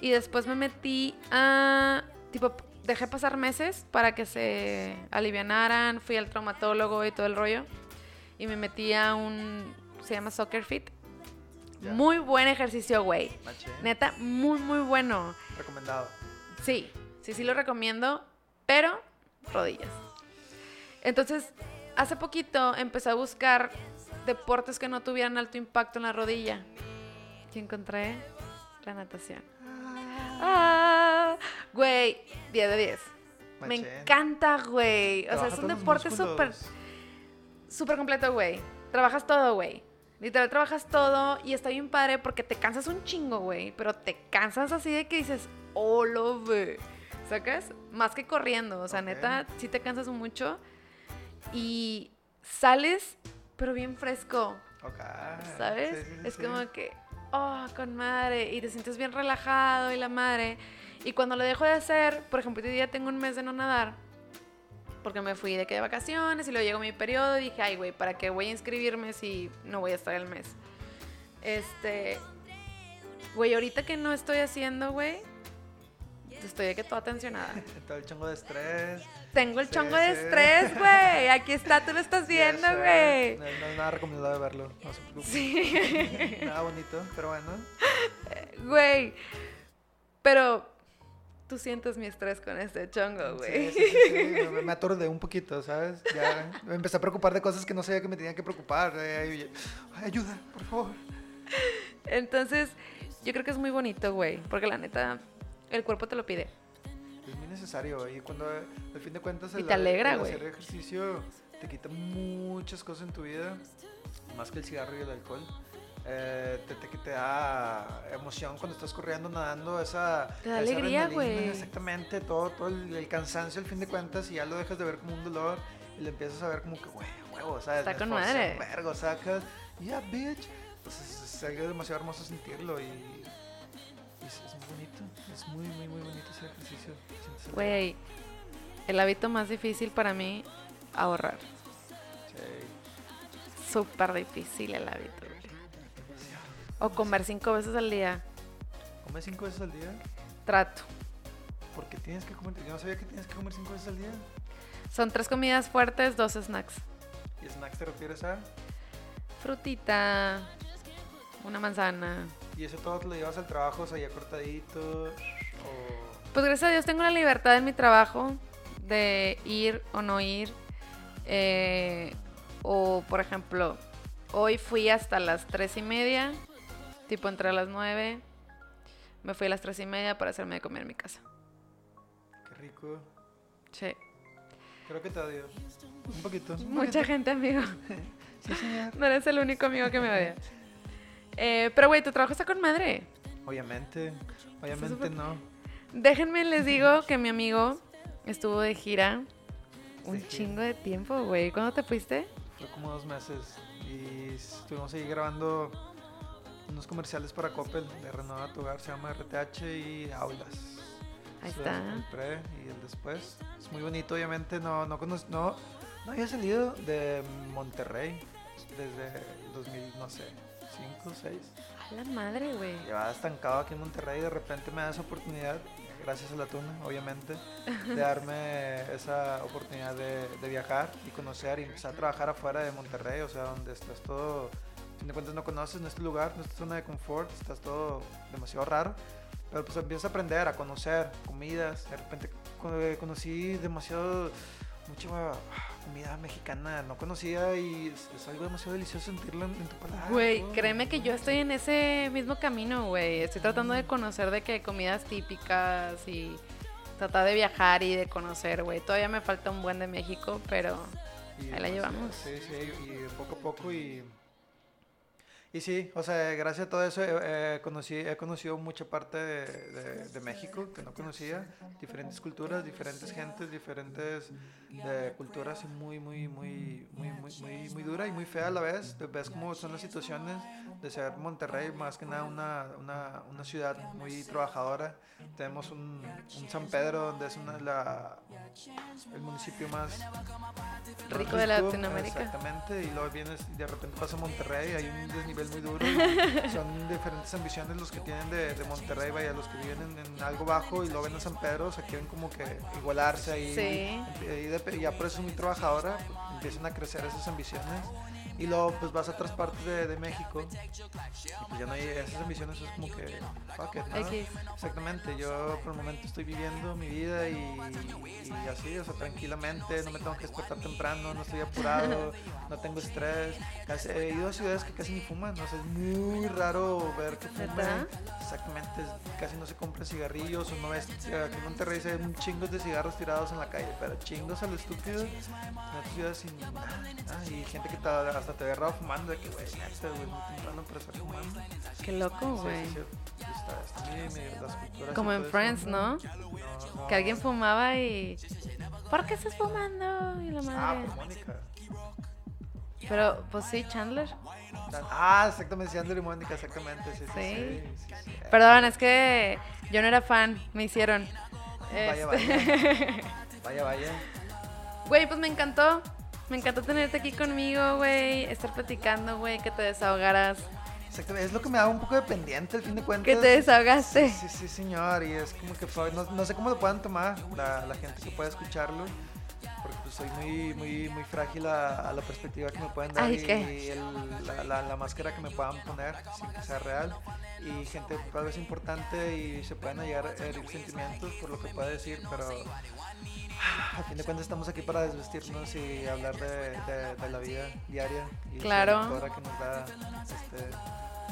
Y después me metí a. Tipo, dejé pasar meses para que se alivianaran. Fui al traumatólogo y todo el rollo. Y me metí a un. Se llama Soccer Fit. Ya. Muy buen ejercicio, güey. Neta, muy, muy bueno. Recomendado. Sí, sí, sí lo recomiendo, pero rodillas. Entonces, hace poquito empecé a buscar deportes que no tuvieran alto impacto en la rodilla. Y encontré la natación. Ah, güey, 10 de 10. Me encanta, güey. O sea, es un deporte súper súper completo, güey. Trabajas todo, güey. Literal trabajas todo y está bien padre porque te cansas un chingo, güey. Pero te cansas así de que dices, oh, lo ve. ¿Sacas? Más que corriendo. O sea, neta, sí te cansas mucho. Y sales, pero bien fresco. Ok. ¿Sabes? Sí, sí, sí, es sí. como que, oh, con madre. Y te sientes bien relajado y la madre. Y cuando lo dejo de hacer, por ejemplo, hoy día tengo un mes de no nadar. Porque me fui de que de vacaciones y luego llegó mi periodo y dije, ay, güey, ¿para qué voy a inscribirme si no voy a estar el mes? Este. Güey, ahorita que no estoy haciendo, güey, estoy de que toda tensionada. Todo el chongo de estrés. Tengo el Sí, chongo de estrés, güey. Aquí está, tú lo estás viendo, güey. No, no es nada recomendable verlo. No se. Sí. Nada bonito, pero bueno. Güey. Pero tú sientes mi estrés con este chongo, güey. Sí, sí, Me, me aturdé un poquito, ¿sabes? Ya me empecé a preocupar de cosas que no sabía que me tenían que preocupar. Eh, ay, ayuda, por favor. Entonces, yo creo que es muy bonito, güey. Porque la neta, el cuerpo te lo pide. Es muy necesario y cuando al fin de cuentas Y el, te alegra, el hacer ejercicio te quita muchas cosas en tu vida, más que el cigarro y el alcohol. Eh, te, te, te da emoción cuando estás corriendo, nadando, esa, Te da esa alegría, güey. Exactamente, todo, todo el, el cansancio al fin de cuentas y ya lo dejas de ver como un dolor y lo empiezas a ver como que, güey, huevo, ¿sabes? Está con madre. vergo, sacas, yeah, bitch. Pues es, es algo demasiado hermoso sentirlo y, y es, es muy bonito, es muy, muy, muy bonito ese ejercicio. Güey, el hábito más difícil para mí, ahorrar. Sí. Súper difícil el hábito, güey. O comer cinco veces al día. ¿Comes cinco veces al día? Trato. Porque tienes que comer. Yo no sabía que tienes que comer cinco veces al día. Son tres comidas fuertes, dos snacks. ¿Y snacks te refieres a? Frutita, una manzana. ¿Y eso todo te lo llevas al trabajo, o sea, ya cortadito? O... Pues gracias a Dios tengo la libertad en mi trabajo de ir o no ir. Eh, o, por ejemplo, hoy fui hasta las tres y media, tipo entre las nueve. Me fui a las tres y media para hacerme de comer en mi casa. Qué rico. Sí. Creo que te odio. Un poquito. un Mucha poquito. gente, amigo. Sí, señor. No eres el único amigo que me odia. Eh, pero, güey, tu trabajo está con madre. Obviamente. Obviamente no. Déjenme les digo que mi amigo estuvo de gira un chingo de tiempo, güey. ¿Cuándo te fuiste? Fue como dos meses. Y estuvimos ahí grabando unos comerciales para Coppel de Renova tu Hogar. Se llama RTH y Aulas. Ahí Eso está. es El pre y el después. Es muy bonito, obviamente. No, no, cono- no, no había salido de Monterrey desde el 2000, no sé, 5, 6. A la madre, güey. Llevaba estancado aquí en Monterrey y de repente me da esa oportunidad, gracias a la tuna, obviamente, de darme esa oportunidad de, de viajar y conocer y empezar a trabajar afuera de Monterrey, o sea, donde estás todo, fin de cuentas no conoces, no es tu lugar, no es tu zona de confort, estás todo demasiado raro, pero pues empiezas a aprender, a conocer comidas, de repente eh, conocí demasiado, mucha comida mexicana, no conocía y es, es algo demasiado delicioso sentirlo en, en tu paladar. Güey, créeme que yo estoy en ese mismo camino, güey. Estoy tratando de conocer de que comidas típicas y tratar de viajar y de conocer, güey. Todavía me falta un buen de México, pero Ahí la llevamos. Sí, sí, y poco a poco y... Y sí, o sea, gracias a todo eso eh, eh, conocí, he conocido mucha parte de, de- de México que no conocía, diferentes culturas, diferentes gentes, diferentes eh, culturas muy, muy, muy, muy, muy, muy, muy dura y muy fea a la vez. Ves cómo son las situaciones de ser Monterrey, más que nada una, una, una ciudad muy trabajadora. Tenemos un, un San Pedro, donde es una, la, el municipio más rico de Latinoamérica. Exactamente, y luego vienes y de repente pasa a Monterrey, hay un desnivel muy duro. son diferentes ambiciones los que tienen de, de Monterrey, vaya, los que viven en, en algo bajo y luego ven a San Pedro, o sea, quieren como que igualarse ahí. Sí. Y, de- y ya por eso es muy trabajadora, pues, empiezan a crecer esas ambiciones. Y luego pues vas a otras partes de, de México y pues ya no hay esas ambiciones, es como que, fuck it, ¿no? Exactamente, yo por el momento estoy viviendo mi vida y, y así, o sea, tranquilamente, no me tengo que despertar temprano, no estoy apurado, no tengo estrés. Casi- he ido a ciudades que casi ni fuman, o sea, es muy raro ver que fuman. Exactamente, casi no se compran cigarrillos o no ves, aquí en Monterrey se ven chingos de cigarros tirados en la calle, pero chingos a lo estúpido, en otras ciudades sin nada, nada, y gente que te hasta te agarraba fumando, de que, güey, neta, güey, muy temprano para estar fumando. Qué loco, güey. sí, sí. Está, está muy, medio las culturas y Como en. Friends, ¿no? No, no. Que alguien fumaba y... ¿Por qué estás fumando? Y la Ah, madre. pues Mónica. Pero, pues sí, Chandler. Ah, exactamente, Chandler y Mónica, exactamente. Sí, sí, Sí. sí. sí, sí. Perdón, es que yo no era fan, me hicieron. Vaya, Este- Vaya, vaya. Güey, pues me encantó. Me encantó tenerte aquí conmigo, güey. Estar platicando, güey, que te desahogaras. Exactamente, es lo que me da un poco de pendiente, al fin de cuentas. Que te desahogaste. Sí, sí, señor, y es como que fue- no, no sé cómo lo puedan tomar la, la gente que pueda escucharlo, porque pues soy muy, muy, muy frágil a, a la perspectiva que me pueden dar Ay, y, el- la, la- la máscara que me puedan poner sin que sea real. Y gente tal vez importante y se pueden a herir sentimientos por lo que pueda decir, pero a fin de cuentas estamos aquí para desvestirnos y hablar de, de- de la vida diaria y Claro. la que nos da este,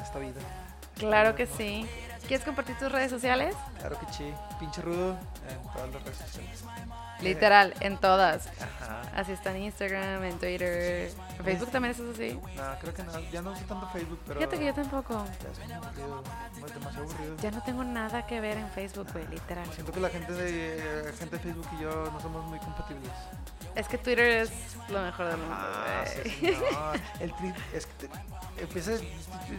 esta vida. Claro que sí. ¿Quieres compartir tus redes sociales? Claro que sí, pinche rudo en todas las redes sociales. Literal, en todas. Ajá. Así está en Instagram, en Twitter. En Facebook también estás así. No, creo que no, ya no uso tanto Facebook, pero. Fíjate que yo tampoco. Ya es muy aburrido, es demasiado aburrido. Ya no tengo nada que ver en Facebook, güey, literal. Siento que la gente de, gente de Facebook y yo no somos muy compatibles. Es que Twitter es lo mejor del mundo, Ah, sí, señor. El tri- es que te- empiezas,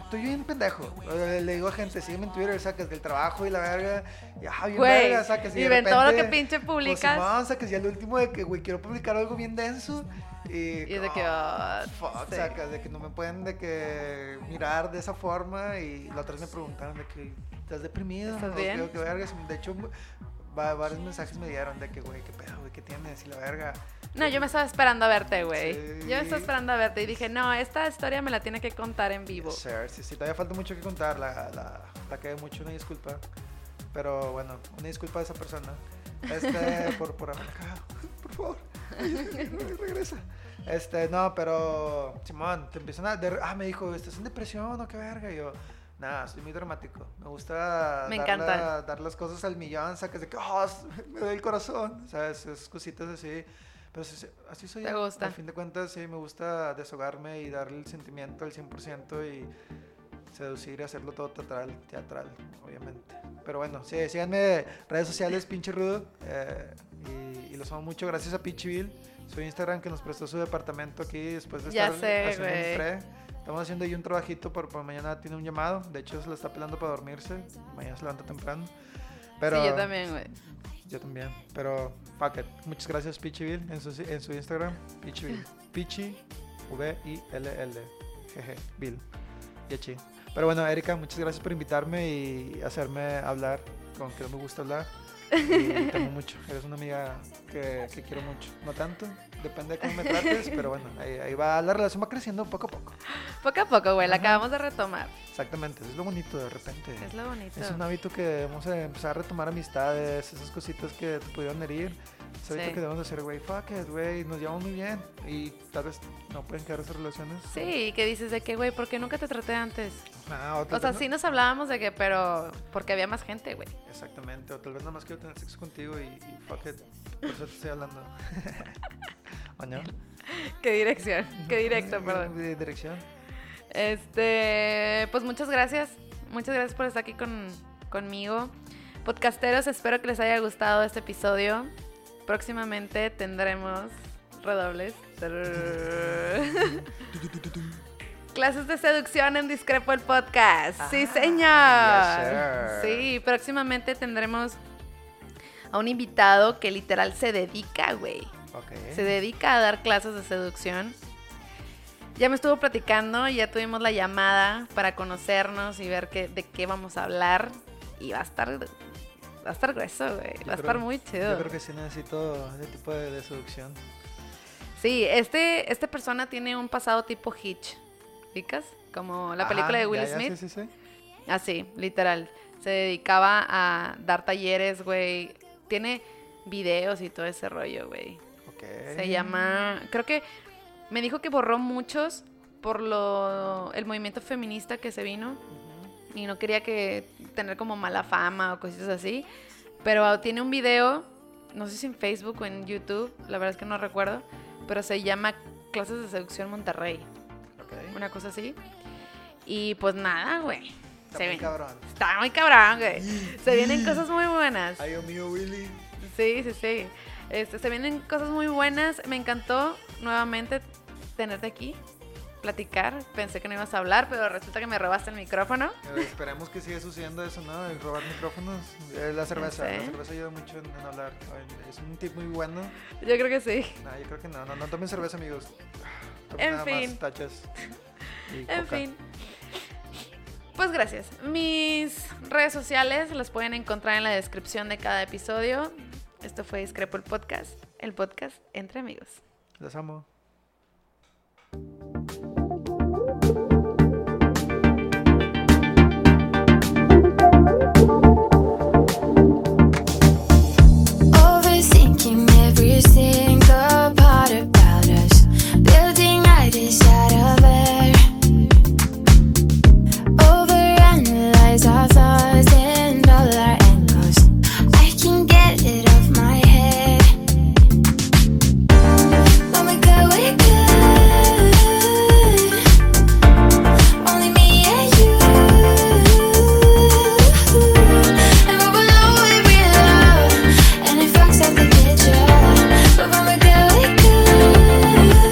estoy bien pendejo. Le digo a gente, sígueme en Twitter, sacas del trabajo y la verga. Y, ah, bien Güey, verga, sacas. y de ven todo lo que repente, pinche pues, publicas. Simón, sacas ya el último de que, güey, quiero publicar algo bien denso. Y, Y de que, ah, ah, fuck, sí. sacas, de que no me pueden de que mirar de esa forma. Y la otra vez me preguntaron de que, ¿estás deprimido? ¿Estás bien? que- que vergas. De hecho, varios mensajes me dieron de que, güey, qué pedo, güey, qué tienes y la verga. No, yo me estaba esperando a verte, güey. Sí. Yo me estaba esperando a verte y dije, no, esta historia me la tiene que contar en vivo. Sir. Sí, sí, todavía falta mucho que contar. La, la, la mucho, una disculpa. Pero bueno, una disculpa a esa persona. Este, por, por haberla cagado. Por favor. Regresa. Este, no, pero. Simón, te empiezan a. ah, me dijo, ¿estás en depresión o qué verga? Y yo. Nada, soy muy dramático. Me gusta Me dar, encanta. la- dar las cosas al millón, sacas de que oh, me doy el corazón, ¿sabes? Esas cositas así. Pero sí, sí, así soy Te gusta. Al fin de cuentas, sí, me gusta desahogarme y darle el sentimiento al 100% y seducir y hacerlo todo teatral, teatral, obviamente. Pero bueno, sí, síganme redes sociales, pinche rudo. eh, y, y los amo mucho, gracias a Pincheville, su Instagram que nos prestó su departamento aquí después de Ya estar sé, haciendo un. Estamos haciendo ahí un trabajito por, por mañana tiene un llamado. De hecho, se lo está pelando para dormirse. Mañana se levanta temprano. Pero, Sí, yo también, güey. Yo también. Pero, fuck it. Muchas gracias, Pichiville, en su, en su Instagram. Pichiville. Pichi, V-I-L-L. Jeje, Bill. Yechi. Pero bueno, Erika, muchas gracias por invitarme y hacerme hablar con que me gusta hablar. Y te amo mucho. Eres una amiga que, que quiero mucho. No tanto, depende de cómo me trates, pero bueno, ahí, ahí va. La relación va creciendo poco a poco. Poco a poco, güey, la acabamos de retomar. Exactamente, es lo bonito de repente. Es lo bonito. Es un hábito que debemos de empezar a retomar amistades, esas cositas que te pudieron herir. Es hábito Sí. que debemos de hacer, güey, fuck it, güey, nos llevamos muy bien. Y tal vez no pueden quedar esas relaciones. Sí, que dices de que, güey, ¿por qué nunca te traté antes? Ah, o, sea, sí no- nos hablábamos de que, pero porque había más gente, güey. Exactamente, o tal vez nada más quiero tener sexo contigo y, y fuck it, por eso te estoy hablando. ¿O no? Qué dirección, qué directo, perdón. De dirección. Este, pues muchas gracias. Muchas gracias por estar aquí con, conmigo. Podcasteros, espero que les haya gustado este episodio. Próximamente tendremos redobles. Clases de seducción en Discrepo el podcast. Sí, Ah, señor. yes, sí, próximamente tendremos a un invitado que literal se dedica, güey. Se dedica a dar clases de seducción. Ya me estuvo platicando, ya tuvimos la llamada para conocernos y ver qué, de qué vamos a hablar. Y va a estar, va a estar grueso, güey. Va a estar muy chido. Yo creo que sí necesito ese tipo de, de seducción. Sí, este, esta persona tiene un pasado tipo Hitch. Como la película Ajá, de Will ya, ya, Smith. Sí, sí, sí. Así, literal. Se dedicaba a dar talleres, güey. Tiene videos y todo ese rollo, güey. Ok. Se llama, creo que me dijo que borró muchos por lo el movimiento feminista que se vino y no quería que tener como mala fama o cosas así, pero tiene un video, no sé si en Facebook o en YouTube, la verdad es que no recuerdo, pero se llama Clases de Seducción Monterrey. Una cosa así. Y pues nada, güey. Está Se muy ven- cabrón. Está muy cabrón, güey. Se vienen cosas muy buenas. Ay, Dios mío, Willy. Sí, sí, sí. Este, se vienen cosas muy buenas. Me encantó nuevamente tenerte aquí, platicar. Pensé que no ibas a hablar, pero resulta que me robaste el micrófono. Eh, esperemos que siga sucediendo eso, ¿no? El robar micrófonos. Eh, la cerveza. La cerveza ayuda mucho en, en hablar. Es un tip muy bueno. Yo creo que sí. No, yo creo que no. No, no tomen cerveza, amigos. En fin. En fin. Pues gracias. Mis redes sociales las pueden encontrar en la descripción de cada episodio. Esto fue Discrepo el Podcast, el podcast entre amigos. Los amo.